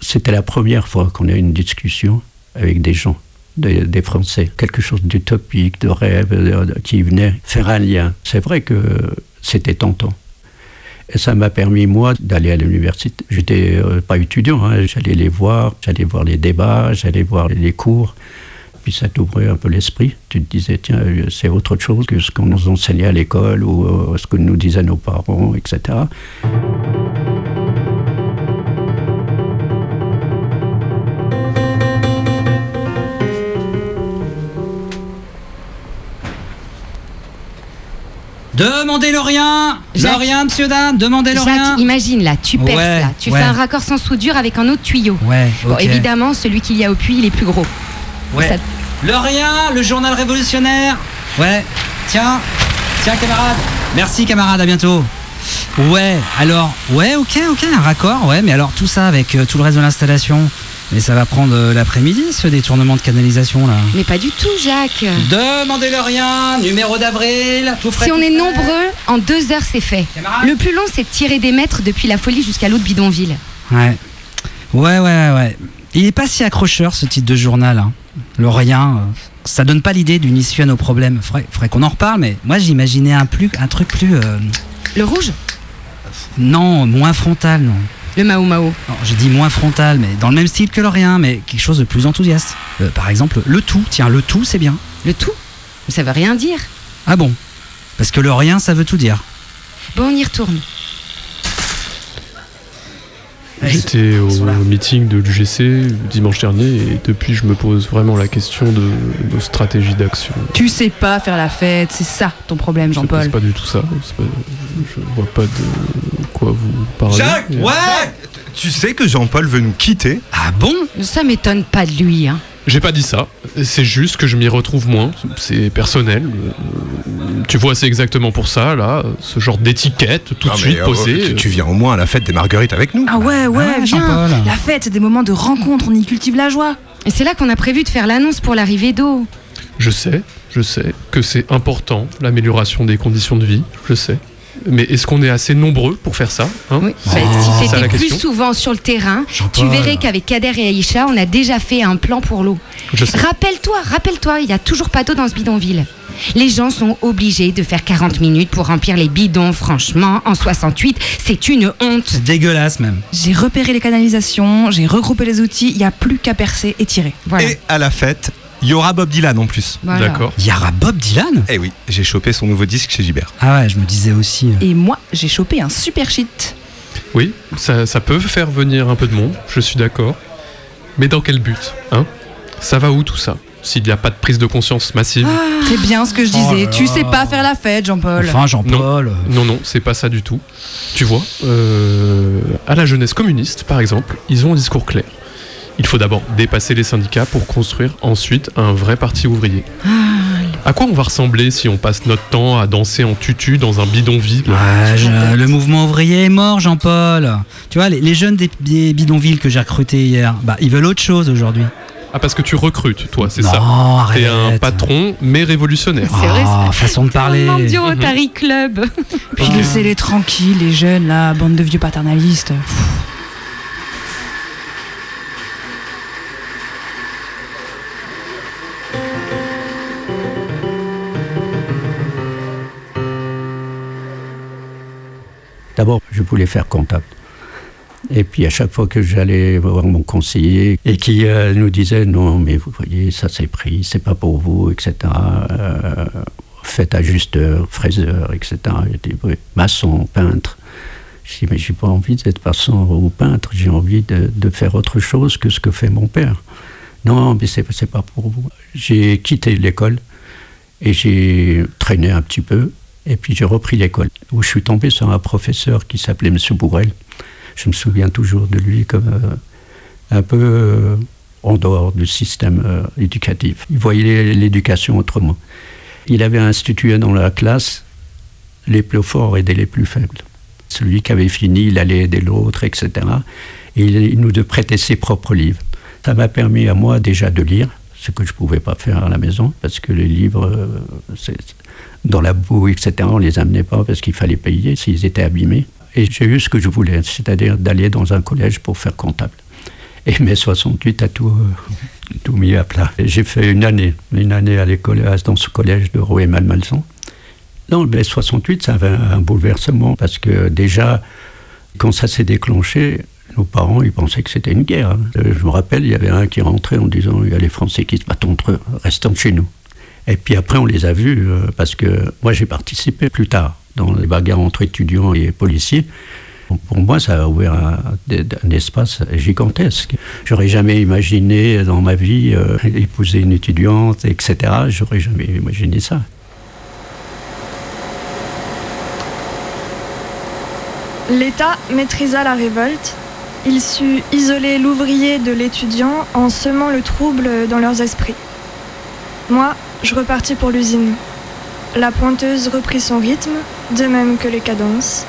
C'était la première fois qu'on a eu une discussion avec des gens des, Français, quelque chose d'utopique, de rêve, qui venait faire un lien. C'est vrai que c'était tentant. Et ça m'a permis, moi, d'aller à l'université. J'étais euh, pas étudiant, hein. j'allais les voir, j'allais voir les débats, j'allais voir les cours. Puis ça t'ouvrait un peu l'esprit. Tu te disais, tiens, c'est autre chose que ce qu'on nous enseignait à l'école ou euh, ce que nous disaient nos parents, etc. Demandez-le rien Jacques. rien, monsieur Dan Demandez-le Jacques, rien imagine là, tu perces Ouais, là, tu ouais. fais un raccord sans soudure avec un autre tuyau. Ouais, Bon, évidemment, celui qu'il y a au puits, il est plus gros. Ouais. Ça- Le rien, le journal révolutionnaire Ouais, tiens, tiens camarade. Merci camarade, à bientôt. Ouais, alors, ouais, ok, ok, un raccord, ouais, mais alors tout ça avec euh, tout le reste de l'installation, mais ça va prendre euh, l'après-midi ce détournement de canalisation là. Mais pas du tout, Jacques. Demandez-le rien, numéro d'avril, tout frais, Si on est frais. nombreux, en deux heures, c'est fait. Le plus long, c'est de tirer des mètres depuis la folie jusqu'à l'autre bidonville. Ouais. Ouais, ouais, ouais. Il est pas si accrocheur ce titre de journal. hein. Le rien, euh, ça donne pas l'idée d'une issue à nos problèmes. Faudrait, faudrait qu'on en reparle, mais moi j'imaginais un, plus, un truc plus. euh, Le rouge? Non, moins frontal, non. Le Mao Mao. Non, j'ai dit moins frontal, mais dans le même style que le rien, mais quelque chose de plus enthousiaste. Euh, par exemple, le tout. Tiens, le tout, c'est bien. Le tout? Ça veut rien dire. Ah bon? Parce que le rien, ça veut tout dire. Bon, on y retourne. J'étais au meeting de l'UGC dimanche dernier et depuis je me pose vraiment la question de nos stratégies d'action. Tu sais pas faire la fête, c'est ça ton problème, C'est Jean-Paul. pas du tout ça. c'est pas- je vois pas de quoi vous parlez. Jacques Ouais Tu sais que Jean-Paul veut nous quitter Ah bon? Ça m'étonne pas de lui. Hein. J'ai pas dit ça. C'est juste que je m'y retrouve moins. C'est personnel. Tu vois, c'est exactement pour ça, là. Ce genre d'étiquette tout de suite euh, posée. tu, tu viens au moins à la fête des Marguerites avec nous Ah ouais, ouais, Ah, viens. La fête, c'est des moments de rencontre, on y cultive la joie. Et c'est là qu'on a prévu de faire l'annonce pour l'arrivée d'eau. Je sais, je sais que c'est important, l'amélioration des conditions de vie. Je sais. Mais est-ce qu'on est assez nombreux pour faire ça hein Oui. Bah, si la plus question. souvent sur le terrain, tu verrais qu'avec Kader et Aïcha, on a déjà fait un plan pour l'eau. Rappelle-toi, rappelle-toi, il y a toujours pas d'eau dans ce bidonville. Les gens sont obligés de faire 40 minutes pour remplir les bidons. Franchement, en 68, c'est une honte. Dégueulasse même. J'ai repéré les canalisations, j'ai regroupé les outils, il y a plus qu'à percer et tirer. Voilà. Et à la fête, il y aura Bob Dylan en plus. Voilà. D'accord. Yara Bob Dylan Eh oui, j'ai chopé son nouveau disque chez Gibert. Ah ouais, je me disais aussi. euh, Et moi, j'ai chopé un super shit. Oui, ça, ça peut faire venir un peu de monde, je suis d'accord. Mais dans quel but hein? Ça va où tout ça? S'il n'y a pas de prise de conscience massive C'est bien ce que je Oh disais. là tu là. sais pas faire la fête, Jean-Paul. Enfin, Jean-Paul. euh, Non, non, c'est pas ça du tout. Tu vois, euh, à la jeunesse communiste, par exemple, ils ont un discours clair. Il faut d'abord dépasser les syndicats pour construire ensuite un vrai parti ouvrier. À quoi on va ressembler si on passe notre temps à danser en tutu dans un bidonville Ouais, je- le mouvement ouvrier est mort, Jean-Paul. Tu vois, les, les jeunes des, des bidonvilles que j'ai recrutés hier, bah, ils veulent autre chose aujourd'hui. Ah, parce que tu recrutes, toi, c'est Non, ça T'es un patron, mais révolutionnaire. C'est vrai, Ah, façon de parler. Un du Rotary Club. Puis laissez-les tranquilles, les jeunes, là, bande de vieux paternalistes. D'abord, je voulais faire comptable. Et puis à chaque fois que j'allais voir mon conseiller et qui euh, nous disait non, mais vous voyez, ça c'est pris, c'est pas pour vous, etc. Euh, faites ajusteur, fraiseur, etc. J'étais oui, maçon, peintre. Je dis mais j'ai pas envie d'être maçon ou peintre, j'ai envie de, faire autre chose que ce que fait mon père. Non, mais c'est c'est pas pour vous. J'ai quitté l'école et j'ai traîné un petit peu. Et puis j'ai repris l'école, où je suis tombé sur un professeur qui s'appelait M. Bourrel. Je me souviens toujours de lui comme euh, un peu euh, en dehors du système euh, éducatif. Il voyait l'éducation autrement. Il avait institué dans la classe les plus forts aider les plus faibles. Celui qui avait fini, il allait aider l'autre, etc. Et il nous prêtait ses propres livres. Ça m'a permis à moi déjà de lire, ce que je ne pouvais pas faire à la maison, parce que les livres, euh, dans la boue, etc., on les amenait pas parce qu'il fallait payer s'ils étaient abîmés. Et j'ai eu ce que je voulais, c'est-à-dire d'aller dans un collège pour faire comptable. Et mai 68 a tout, euh, tout mis à plat. J'ai fait une année, une année à l'école, dans ce collège de Rouet-Malmaison. Non, mai 68, ça avait un bouleversement parce que déjà, quand ça s'est déclenché, nos parents, ils pensaient que c'était une guerre. hein. Euh, Je me rappelle, il y avait un qui rentrait en disant il y a les Français qui se battent entre eux, restons chez nous. Et puis après, on les a vus euh, parce que moi, j'ai participé plus tard dans les bagarres entre étudiants et policiers. Pour moi, ça a ouvert un, un espace gigantesque. J'aurais jamais imaginé dans ma vie euh, épouser une étudiante, etc. J'aurais jamais imaginé ça. L'État maîtrisa la révolte. Il sut isoler l'ouvrier de l'étudiant en semant le trouble dans leurs esprits. Moi, je repartis pour l'usine. La pointeuse reprit son rythme, de même que les cadences.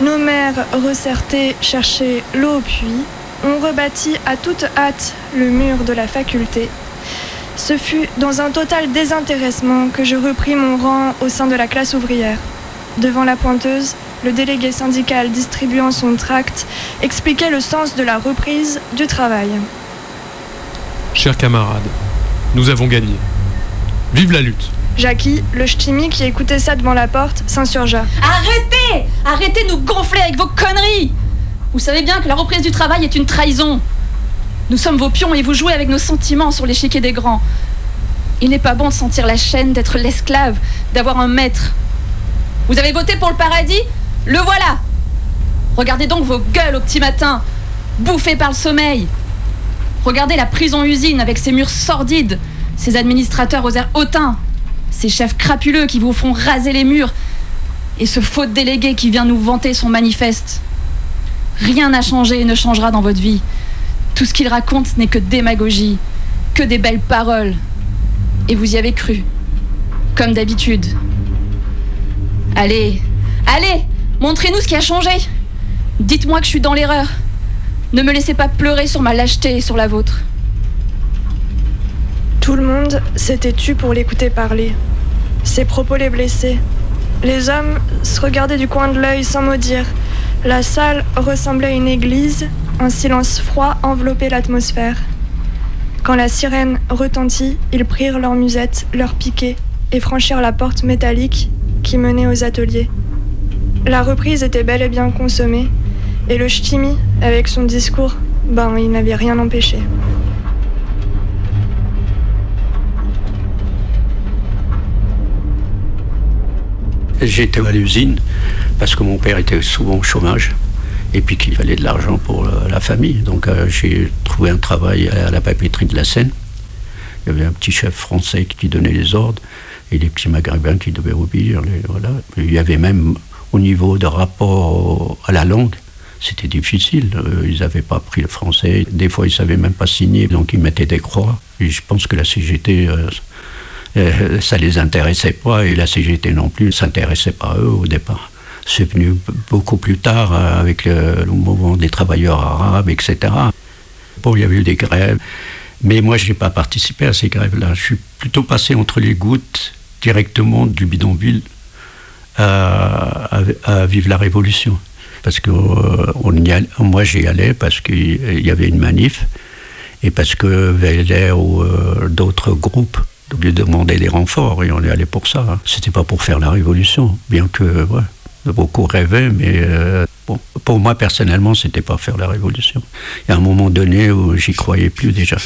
Nos mères ressertées cherchaient l'eau au puits. On rebâtit à toute hâte le mur de la faculté. Ce fut dans un total désintéressement que je repris mon rang au sein de la classe ouvrière. Devant la pointeuse, le délégué syndical distribuant son tract, expliquait le sens de la reprise du travail. Chers camarades, nous avons gagné. Vive la lutte Jackie, le ch'timi qui écoutait ça devant la porte, s'insurgea. Arrêtez Arrêtez de nous gonfler avec vos conneries Vous savez bien que la reprise du travail est une trahison. Nous sommes vos pions et vous jouez avec nos sentiments sur l'échiquier des grands. Il n'est pas bon de sentir la chaîne, d'être l'esclave, d'avoir un maître. Vous avez voté pour le paradis? Le voilà Regardez donc vos gueules au petit matin, bouffées par le sommeil. Regardez la prison-usine avec ses murs sordides, ses administrateurs aux airs hautains, ces chefs crapuleux qui vous font raser les murs, et ce faux délégué qui vient nous vanter son manifeste. Rien n'a changé et ne changera dans votre vie. Tout ce qu'il raconte n'est que démagogie, que des belles paroles. Et vous y avez cru, comme d'habitude. Allez, allez, montrez-nous ce qui a changé. Dites-moi que je suis dans l'erreur. Ne me laissez pas pleurer sur ma lâcheté et sur la vôtre. Tout le monde s'était tu pour l'écouter parler. Ses propos les blessaient. Les hommes se regardaient du coin de l'œil sans mot dire. La salle ressemblait à une église, un silence froid enveloppait l'atmosphère. Quand la sirène retentit, ils prirent leurs musettes, leurs piquets et franchirent la porte métallique qui menait aux ateliers. La reprise était bel et bien consommée, et le ch'timi, avec son discours, ben, il n'avait rien empêché. J'étais à l'usine parce que mon père était souvent au chômage et puis qu'il fallait de l'argent pour euh, la famille. Donc euh, j'ai trouvé un travail à la papeterie de la Seine. Il y avait un petit chef français qui donnait les ordres et des petits maghrébins qui devaient obéir. voilà. Il y avait même au niveau de rapport à la langue, c'était difficile. Euh, ils n'avaient pas appris le français. Des fois, ils ne savaient même pas signer, donc ils mettaient des croix. Et je pense que la CGT euh, ça les intéressait pas et la CGT non plus ne s'intéressait pas à eux au départ. C'est venu beaucoup plus tard euh, avec le, mouvement des travailleurs arabes, etc. Bon, il y avait eu des grèves, mais moi je n'ai pas participé à ces grèves-là. Je suis plutôt passé entre les gouttes directement du bidonville à, Vive la Révolution. Parce que euh, moi j'y allais parce qu'il y avait une manif et parce que Veller ou d'autres groupes de demander des renforts et on est allé pour ça. Hein. C'était pas pour faire la révolution, bien que beaucoup rêvaient, mais euh, pour moi personnellement, c'était pas faire la révolution. Il y a un moment donné où j'y croyais plus déjà.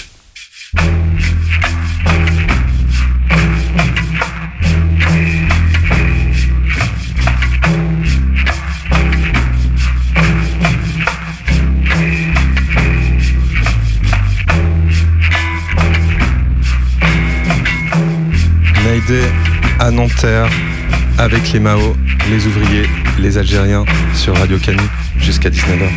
À Nanterre avec les Mao, les ouvriers, les Algériens sur Radio Canu jusqu'à 19h.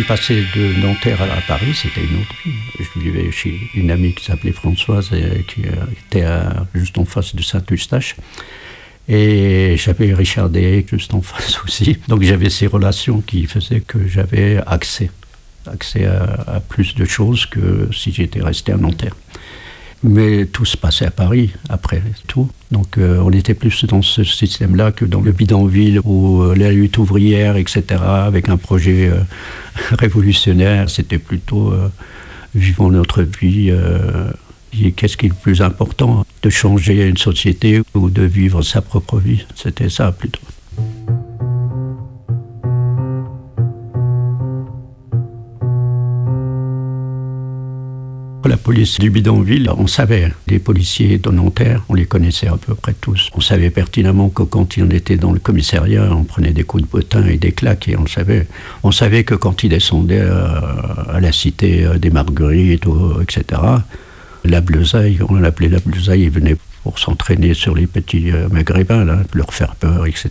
Suis passé de Nanterre à Paris, c'était une autre vie. Je vivais chez une amie qui s'appelait Françoise et qui était juste en face de Saint-Eustache. Et j'avais Richard Day juste en face aussi. Donc j'avais ces relations qui faisaient que j'avais accès, accès à, plus de choses que si j'étais resté à Nanterre. Mais tout se passait à Paris après tout. Donc euh, on était plus dans ce système-là que dans le bidonville ou euh, la lutte ouvrière, etc., avec un projet euh, révolutionnaire. C'était plutôt vivons notre vie Qu'est-ce qui est le plus important? De changer une société ou de vivre sa propre vie C'était ça plutôt. La police du bidonville, on savait, les policiers de Nanterre, on les connaissait à peu près tous. On savait pertinemment que quand on était dans le commissariat, on prenait des coups de botin et des claques et on savait. On savait que quand ils descendaient à, la cité des Marguerites, etc., la bleusaille, on l'appelait la bleusaille, ils venaient pour s'entraîner sur les petits euh, maghrébins, leur faire peur, etc.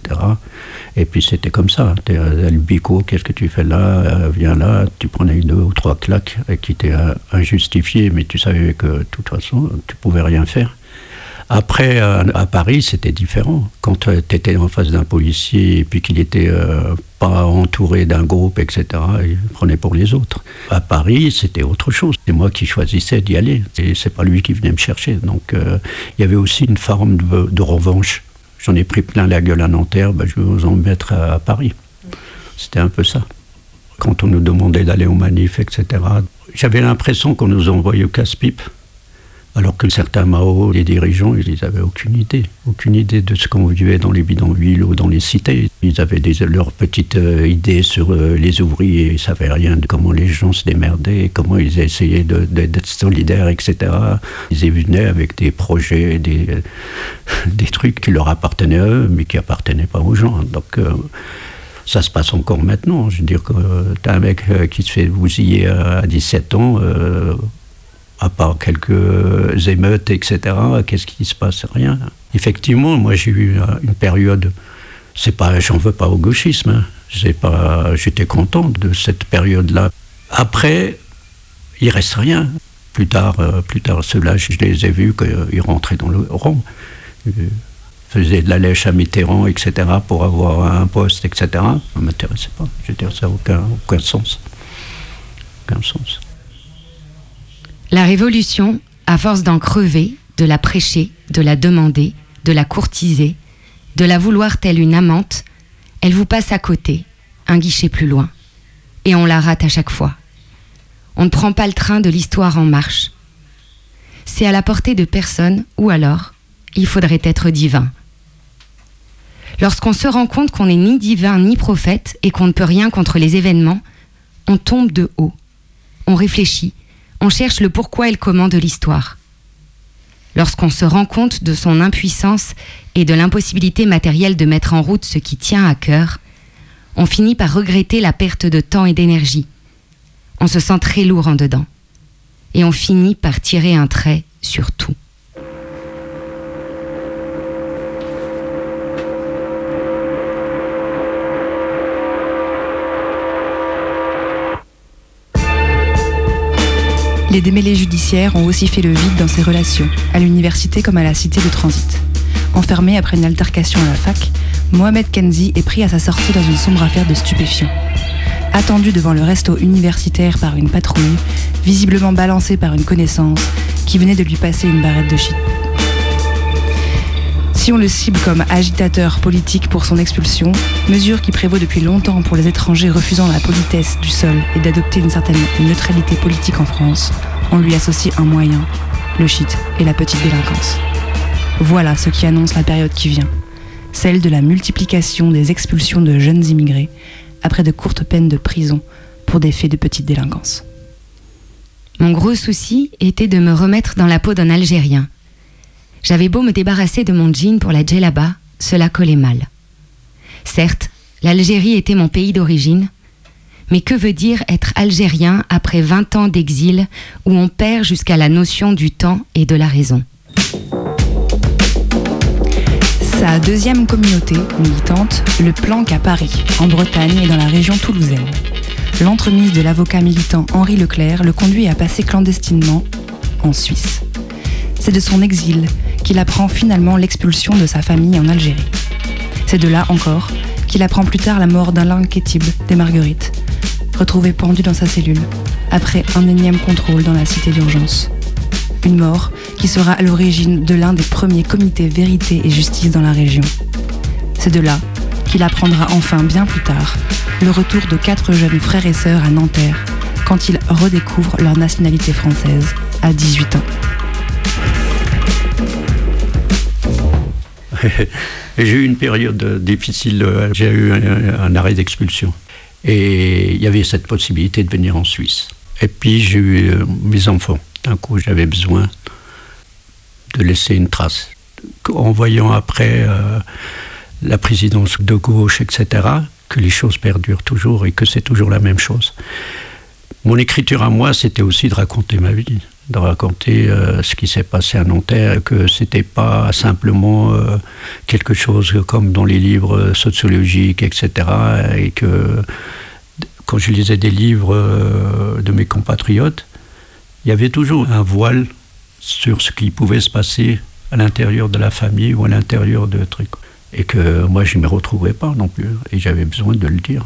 Et puis c'était comme ça. T'es à Bico, qu'est-ce que tu fais là euh, Viens là, tu prenais deux ou trois claques qui étaient euh, injustifiées, mais tu savais que de toute façon, tu pouvais rien faire. Après, euh, à Paris, c'était différent. Quand euh, tu étais en face d'un policier et puis qu'il n'était euh, pas entouré d'un groupe, etc., il prenait pour les autres. À Paris, c'était autre chose. C'est moi qui choisissais d'y aller. Et c'est pas lui qui venait me chercher. Donc, il y avait aussi une forme de, revanche. J'en ai pris plein la gueule à Nanterre, ben, je vais vous en mettre à, Paris. C'était un peu ça. Quand on nous demandait d'aller au manif, etc., j'avais l'impression qu'on nous envoyait au casse-pipe. Alors que certains Mao, les dirigeants, ils n'avaient aucune idée. Aucune idée de ce qu'on vivait dans les bidonvilles ou dans les cités. Ils avaient leurs petites euh, idées sur euh, les ouvriers. Ils ne savaient rien de comment les gens se démerdaient, comment ils essayaient d'être solidaires, etc. Ils venaient avec des projets, des, des trucs qui leur appartenaient à eux, mais qui appartenaient pas aux gens. Donc, euh, ça se passe encore maintenant. Je veux dire que tu as un mec qui se fait bousiller à 17 ans à part quelques émeutes, etc., qu'est-ce qui se passe? Rien. Effectivement, moi j'ai eu une période, c'est pas, j'en veux pas au gauchisme, hein. pas, j'étais content de cette période-là. Après, il reste rien. Plus tard, euh, plus tard, ceux-là, je les ai vus qu'ils rentraient dans le rang, ils faisaient de la lèche à Mitterrand, etc., pour avoir un poste, etc. Ça ne m'intéressait pas. Je veux dire, ça n'a aucun, aucun sens. Aucun sens. La Révolution, à force d'en crever, de la prêcher, de la demander, de la courtiser, de la vouloir telle une amante, elle vous passe à côté, un guichet plus loin, et on la rate à chaque fois. On ne prend pas le train de l'histoire en marche. C'est à la portée de personne, ou alors, il faudrait être divin. Lorsqu'on se rend compte qu'on n'est ni divin ni prophète et qu'on ne peut rien contre les événements, on tombe de haut. On réfléchit, on cherche le pourquoi et le comment de l'histoire. Lorsqu'on se rend compte de son impuissance et de l'impossibilité matérielle de mettre en route ce qui tient à cœur, on finit par regretter la perte de temps et d'énergie. On se sent très lourd en dedans. Et on finit par tirer un trait sur tout. Les démêlés judiciaires ont aussi fait le vide dans ses relations, à l'université comme à la cité de transit. Enfermé après une altercation à la fac, Mohamed Kenzi est pris à sa sortie dans une sombre affaire de stupéfiants. Attendu devant le resto universitaire par une patrouille, visiblement balancé par une connaissance qui venait de lui passer une barrette de shit. Si on le cible comme agitateur politique pour son expulsion, mesure qui prévaut depuis longtemps pour les étrangers refusant la politesse du sol et d'adopter une certaine neutralité politique en France, on lui associe un moyen, le shit et la petite délinquance. Voilà ce qui annonce la période qui vient, celle de la multiplication des expulsions de jeunes immigrés après de courtes peines de prison pour des faits de petite délinquance. Mon gros souci était de me remettre dans la peau d'un Algérien j'avais beau me débarrasser de mon jean pour la djellaba, cela collait mal. Certes, l'Algérie était mon pays d'origine, mais que veut dire être algérien après 20 ans d'exil où on perd jusqu'à la notion du temps et de la raison? Sa deuxième communauté militante, le Planck à Paris, en Bretagne et dans la région toulousaine. l'entremise de l'avocat militant Henri Leclerc le conduit à passer clandestinement en Suisse. C'est de son exil qu'il apprend finalement l'expulsion de sa famille en Algérie. C'est de là encore qu'il apprend plus tard la mort d'Alain Ketib des Marguerites, retrouvé pendu dans sa cellule, après un énième contrôle dans la cité d'urgence. Une mort qui sera à l'origine de l'un des premiers comités vérité et justice dans la région. C'est de là qu'il apprendra enfin bien plus tard le retour de quatre jeunes frères et sœurs à Nanterre quand ils redécouvrent leur nationalité française à 18 ans. J'ai eu une période difficile, j'ai eu un, arrêt d'expulsion. Et il y avait cette possibilité de venir en Suisse. Et puis j'ai eu euh, mes enfants. D'un coup, j'avais besoin de laisser une trace. En voyant après euh, la présidence de gauche, etc., que les choses perdurent toujours et que c'est toujours la même chose. Mon écriture à moi, c'était aussi de raconter ma vie, de raconter euh, ce qui s'est passé à Nanterre, que c'était pas simplement euh, quelque chose comme dans les livres sociologiques, etc., et que quand je lisais des livres euh, de mes compatriotes, il y avait toujours un voile sur ce qui pouvait se passer à l'intérieur de la famille ou à l'intérieur de trucs et que moi je ne me retrouvais pas non plus, et j'avais besoin de le dire.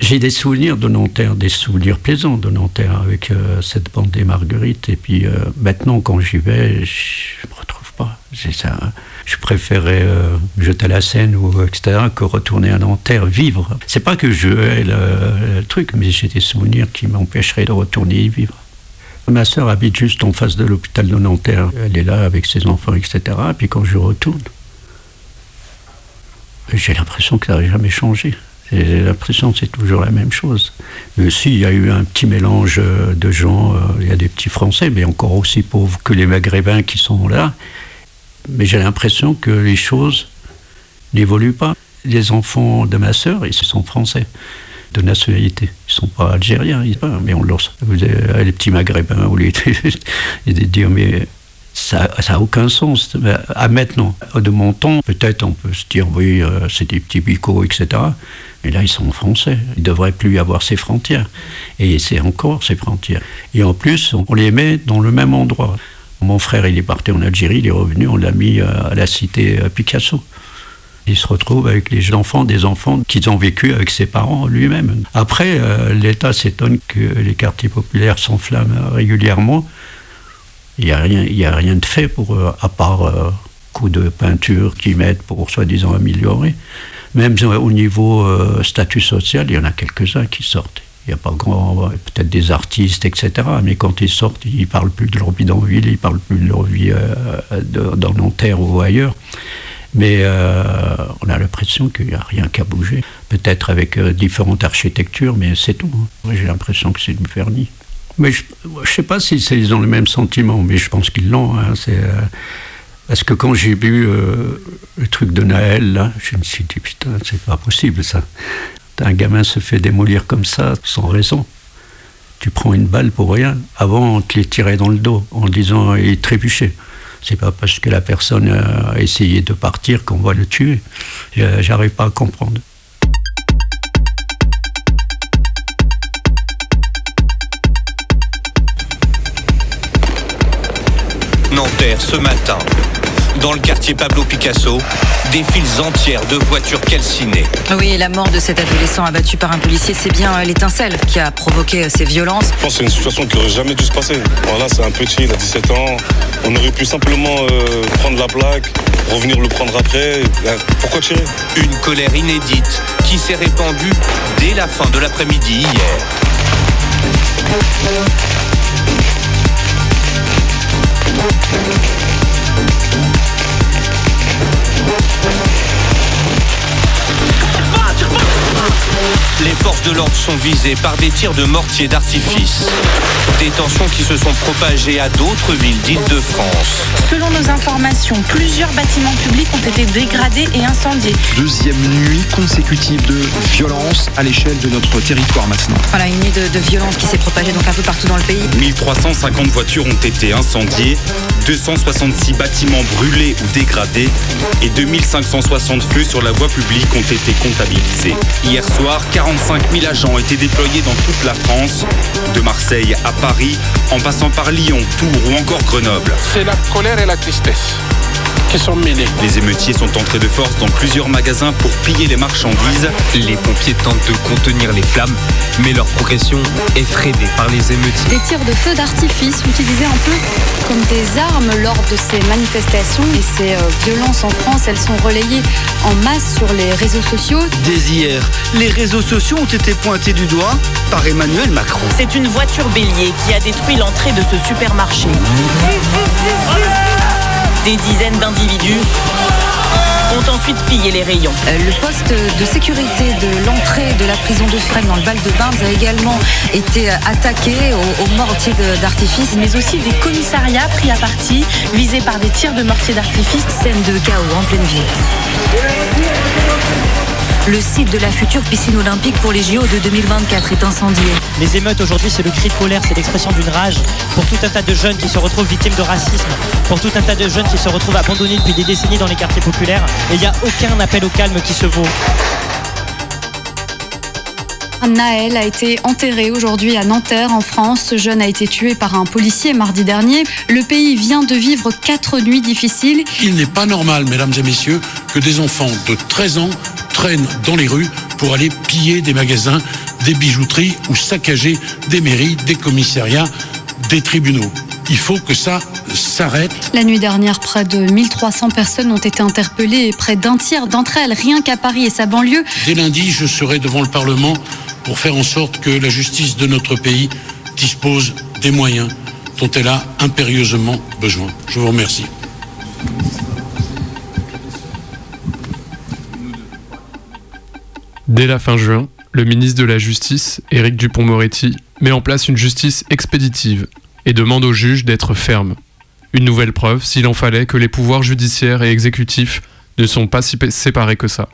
J'ai des souvenirs de Nanterre, des souvenirs plaisants de Nanterre avec euh, cette bande des Marguerites, et puis euh, maintenant quand j'y vais, je ne me retrouve pas. Ça, je préférais euh, jeter la scène ou etc. que retourner à Nanterre, vivre. C'est pas que je hais le, truc, mais j'ai des souvenirs qui m'empêcheraient de retourner y vivre. Ma sœur habite juste en face de l'hôpital de Nanterre. Elle est là avec ses enfants, etc. Et puis quand je retourne, j'ai l'impression que ça n'a jamais changé. J'ai l'impression que c'est toujours la même chose. Mais si, il y a eu un petit mélange euh, de gens, euh, il y a des petits Français, mais encore aussi pauvres que les Maghrébins qui sont là. Mais j'ai l'impression que les choses n'évoluent pas. Les enfants de ma sœur, ils sont français de nationalité. Ils ne sont pas algériens, mais on leur... Les petits maghrébins, ou les... dire, mais ça n'a aucun sens. À maintenant, de mon temps, peut-être on peut se dire, oui, euh, c'est des petits bicots, etc. Mais là, ils sont français. Il ne devrait plus y avoir ces frontières. Et c'est encore ces frontières. Et en plus, on les met dans le même endroit. Mon frère, il est parti en Algérie, il est revenu, on l'a mis euh, à la cité euh, Picasso. Il se retrouve avec les enfants des enfants qu'ils ont vécu avec ses parents lui-même. Après, l'État s'étonne que les quartiers populaires s'enflamment régulièrement il n'y a, rien, a rien de fait pour, euh, à part euh, coup de peinture qu'ils mettent pour soi-disant améliorer. Même au niveau euh, statut social, il y en a quelques-uns qui sortent. Il n'y a pas grand, peut-être des artistes, etc. Mais quand ils sortent, ils ne parlent plus de leur bidonville, ils ne parlent plus de leur vie dans Nanterre ou ailleurs. Mais on a l'impression qu'il n'y a rien qu'à bouger. Peut-être avec différentes architectures, mais c'est tout. Hein. J'ai l'impression que c'est du vernis. Mais je ne sais pas si ils ont le même sentiment, mais je pense qu'ils l'ont. Hein, euh, parce que quand j'ai vu euh, le truc de Naël, je me suis dit, putain, c'est pas possible ça. Un gamin se fait démolir comme ça, sans raison. Tu prends une balle pour rien. Avant, on te les tirait dans le dos en disant il trébuchait. C'est pas parce que la personne a essayé de partir qu'on va le tuer. J'arrive pas à comprendre. Nanterre ce matin. Dans le quartier Pablo Picasso, des files entières de voitures calcinées. Oui, la mort de cet adolescent abattu par un policier, c'est bien euh, l'étincelle qui a provoqué euh, ces violences. Je pense que c'est une situation qui aurait jamais dû se passer. Voilà, c'est un petit, il a 17 ans. On aurait pu simplement euh, prendre la plaque, revenir le prendre après. Pourquoi tirer? Une colère inédite qui s'est répandue dès la fin de l'après-midi hier. Les forces de l'ordre sont visées par des tirs de mortier d'artifice. Des tensions qui se sont propagées à d'autres villes d'Île-de-France. Selon nos informations, plusieurs bâtiments publics ont été dégradés et incendiés. Deuxième nuit consécutive de violence à l'échelle de notre territoire maintenant. Voilà, une nuit de, de violence qui s'est propagée donc un peu partout dans le pays. 1350 voitures ont été incendiées, 266 bâtiments brûlés ou dégradés et 2560 feux sur la voie publique ont été comptabilisés. Hier soir, 45 000 agents ont été déployés dans toute la France, de Marseille à Paris, en passant par Lyon, Tours ou encore Grenoble. C'est la colère et la tristesse qui sont mêlés. Les émeutiers sont entrés de force dans plusieurs magasins pour piller les marchandises. Les pompiers tentent de contenir les flammes, mais leur progression est freinée par les émeutiers. Des tirs de feu d'artifice utilisés un peu comme des armes lors de ces manifestations et ces euh, violences en France, elles sont relayées en masse sur les réseaux sociaux. Dès hier, les réseaux sociaux ont été pointés du doigt par Emmanuel Macron. C'est une voiture bélier qui a détruit l'entrée de ce supermarché. Des dizaines d'individus ont ensuite pillé les rayons. Euh, Le poste de sécurité de l'entrée de la prison de Fresnes dans le Val de Bains a également été euh, attaqué au, au mortier de- d'artifice. Mais aussi des commissariats pris à partie, visés par des tirs de mortier d'artifice. Scène de chaos en pleine ville. Le site de la future piscine olympique pour les JO de 2024 est incendié. Les émeutes aujourd'hui, c'est le cri de colère, c'est l'expression d'une rage pour tout un tas de jeunes qui se retrouvent victimes de racisme, pour tout un tas de jeunes qui se retrouvent abandonnés depuis des décennies dans les quartiers populaires. Et il n'y a aucun appel au calme qui se vaut. Naël a été enterré aujourd'hui à Nanterre, en France. Ce jeune a été tué par un policier mardi dernier. Le pays vient de vivre quatre nuits difficiles. Il n'est pas normal, mesdames et messieurs, que des enfants de 13 ans traînent dans les rues pour aller piller des magasins, des bijouteries ou saccager des mairies, des commissariats, des tribunaux. Il faut que ça s'arrête. La nuit dernière, près de 1300 personnes ont été interpellées et près d'un tiers d'entre elles, rien qu'à Paris et sa banlieue, Dès lundi, je serai devant le Parlement pour faire en sorte que la justice de notre pays dispose des moyens dont elle a impérieusement besoin. Je vous remercie. Dès la fin juin, le ministre de la Justice, Éric Dupont-Moretti, met en place une justice expéditive et demande aux juges d'être fermes. Une nouvelle preuve, s'il en fallait, que les pouvoirs judiciaires et exécutifs ne sont pas si pa- séparés que ça.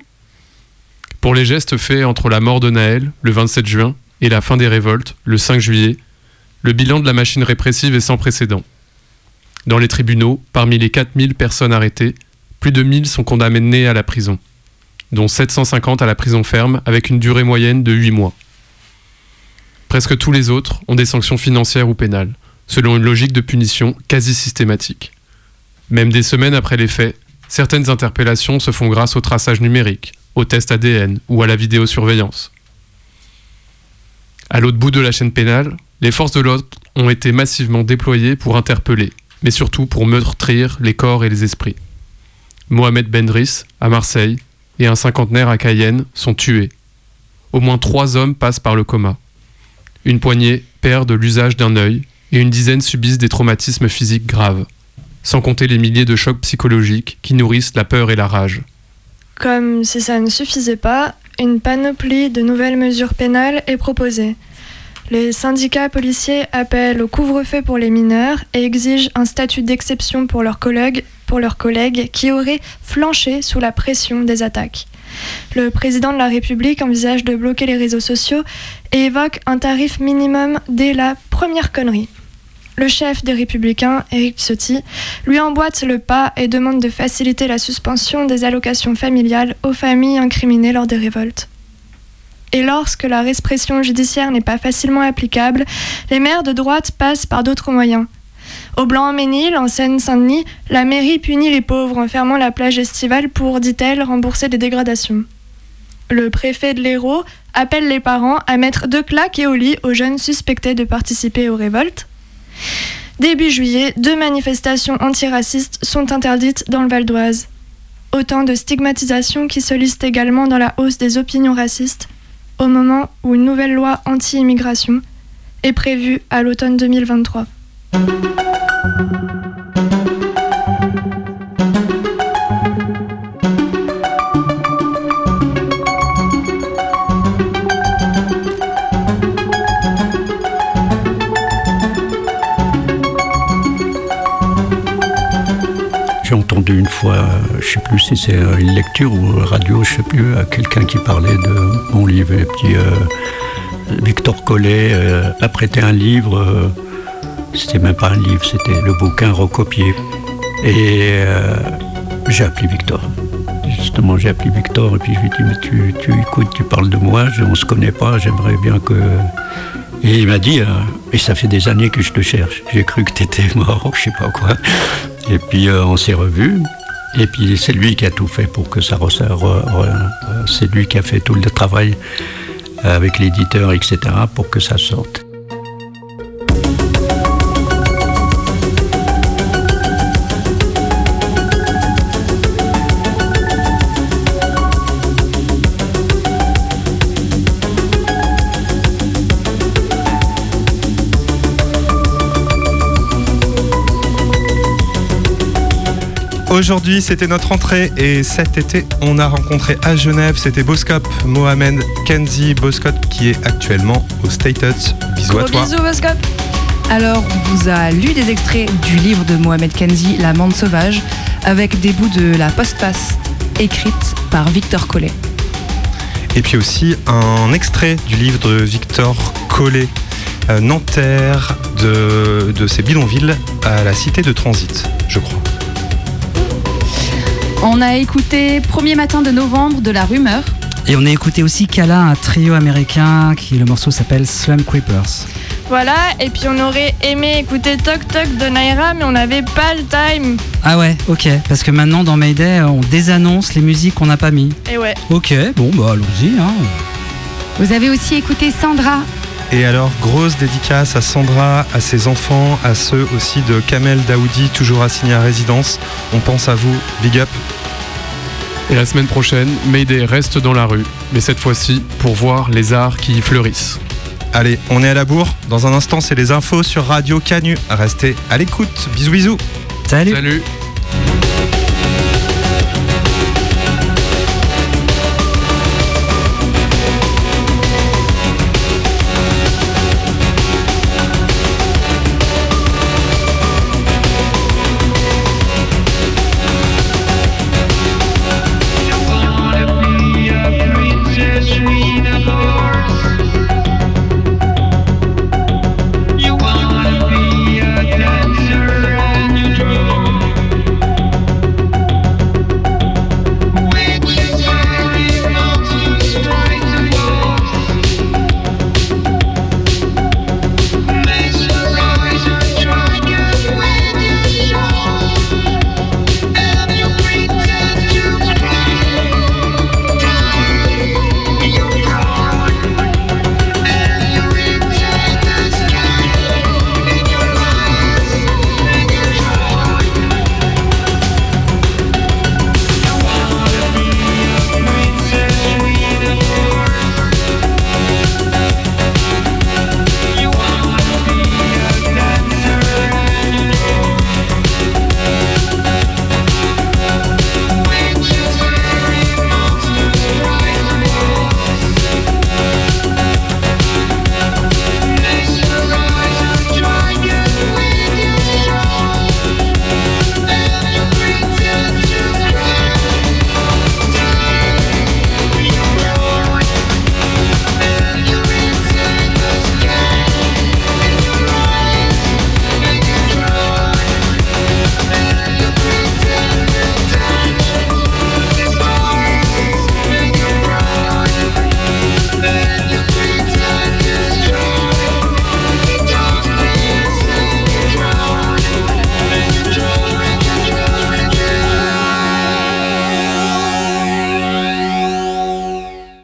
Pour les gestes faits entre la mort de Naël, le 27 juin, et la fin des révoltes, le 5 juillet, le bilan de la machine répressive est sans précédent. Dans les tribunaux, parmi les 4000 personnes arrêtées, plus de 1000 sont condamnées à la prison dont 750 à la prison ferme avec une durée moyenne de 8 mois. Presque tous les autres ont des sanctions financières ou pénales, selon une logique de punition quasi systématique. Même des semaines après les faits, certaines interpellations se font grâce au traçage numérique, au test ADN ou à la vidéosurveillance. À l'autre bout de la chaîne pénale, les forces de l'ordre ont été massivement déployées pour interpeller, mais surtout pour meurtrir les corps et les esprits. Mohamed Bendris, à Marseille, et un cinquantenaire à Cayenne sont tués. Au moins trois hommes passent par le coma. Une poignée perdent l'usage d'un œil et une dizaine subissent des traumatismes physiques graves, sans compter les milliers de chocs psychologiques qui nourrissent la peur et la rage. Comme si ça ne suffisait pas, une panoplie de nouvelles mesures pénales est proposée. Les syndicats policiers appellent au couvre-feu pour les mineurs et exigent un statut d'exception pour leurs collègues, pour leurs collègues qui auraient flanché sous la pression des attaques. Le président de la République envisage de bloquer les réseaux sociaux et évoque un tarif minimum dès la première connerie. Le chef des Républicains, Éric Ciotti, lui emboîte le pas et demande de faciliter la suspension des allocations familiales aux familles incriminées lors des révoltes. Et lorsque la répression judiciaire n'est pas facilement applicable, les maires de droite passent par d'autres moyens. Au Blanc-Ménil, en Seine-Saint-Denis, la mairie punit les pauvres en fermant la plage estivale pour, dit-elle, rembourser les dégradations. Le préfet de l'Hérault appelle les parents à mettre deux claques et au lit aux jeunes suspectés de participer aux révoltes. Début juillet, deux manifestations antiracistes sont interdites dans le Val d'Oise. Autant de stigmatisations qui se listent également dans la hausse des opinions racistes, au moment où une nouvelle loi anti-immigration est prévue à l'automne 2023. Entendu une fois, euh, je sais plus si c'est euh, une lecture ou radio, je sais plus, euh, quelqu'un qui parlait de mon livre, et puis euh, Victor Collet a prêté un livre C'était même pas un livre, c'était le bouquin recopié. Et j'ai appelé Victor. Justement, j'ai appelé Victor et puis je lui ai dit Mais tu, tu écoutes, tu parles de moi, on se connaît pas, j'aimerais bien que. Et il m'a dit Mais ça fait des années que je te cherche. J'ai cru que tu étais mort, je sais pas quoi. Et puis euh, on s'est revus. Et puis c'est lui qui a tout fait pour que ça ressorte. re- re- euh, c'est lui qui a fait tout le travail avec l'éditeur, etc., pour que ça sorte. Aujourd'hui, c'était notre entrée et cet été, on a rencontré à Genève, c'était Boscop, Mohamed Kenzi Boscop qui est actuellement au Stated. Bisous à toi. bisous, Boscop. Alors, on vous a lu des extraits du livre de Mohamed Kenzi, La Mande sauvage, avec des bouts de la postface écrite par Victor Collet. Et puis aussi un extrait du livre de Victor Collet, euh, Nanterre, de, de ses bidonvilles à la cité de transit. On a écouté Premier matin de novembre de la rumeur. Et on a écouté aussi Kala, un trio américain qui le morceau s'appelle Slum Creepers. Voilà, et puis on aurait aimé écouter Toc Toc de Naira, mais on n'avait pas le time. Ah ouais, ok. Parce que maintenant dans Mayday, on désannonce les musiques qu'on n'a pas mis. Et ouais. Ok, bon bah allons-y. Hein. Vous avez aussi écouté Sandra. Et alors, grosse dédicace à Sandra, à ses enfants, à ceux aussi de Kamel Daoudi, toujours assigné à résidence. On pense à vous, big up. Et la semaine prochaine, Mayday reste dans la rue, mais cette fois-ci pour voir les arts qui y fleurissent. Allez, on est à la bourre. Dans un instant, c'est les infos sur Radio Canu. Restez à l'écoute. Bisous, bisous. Salut. Salut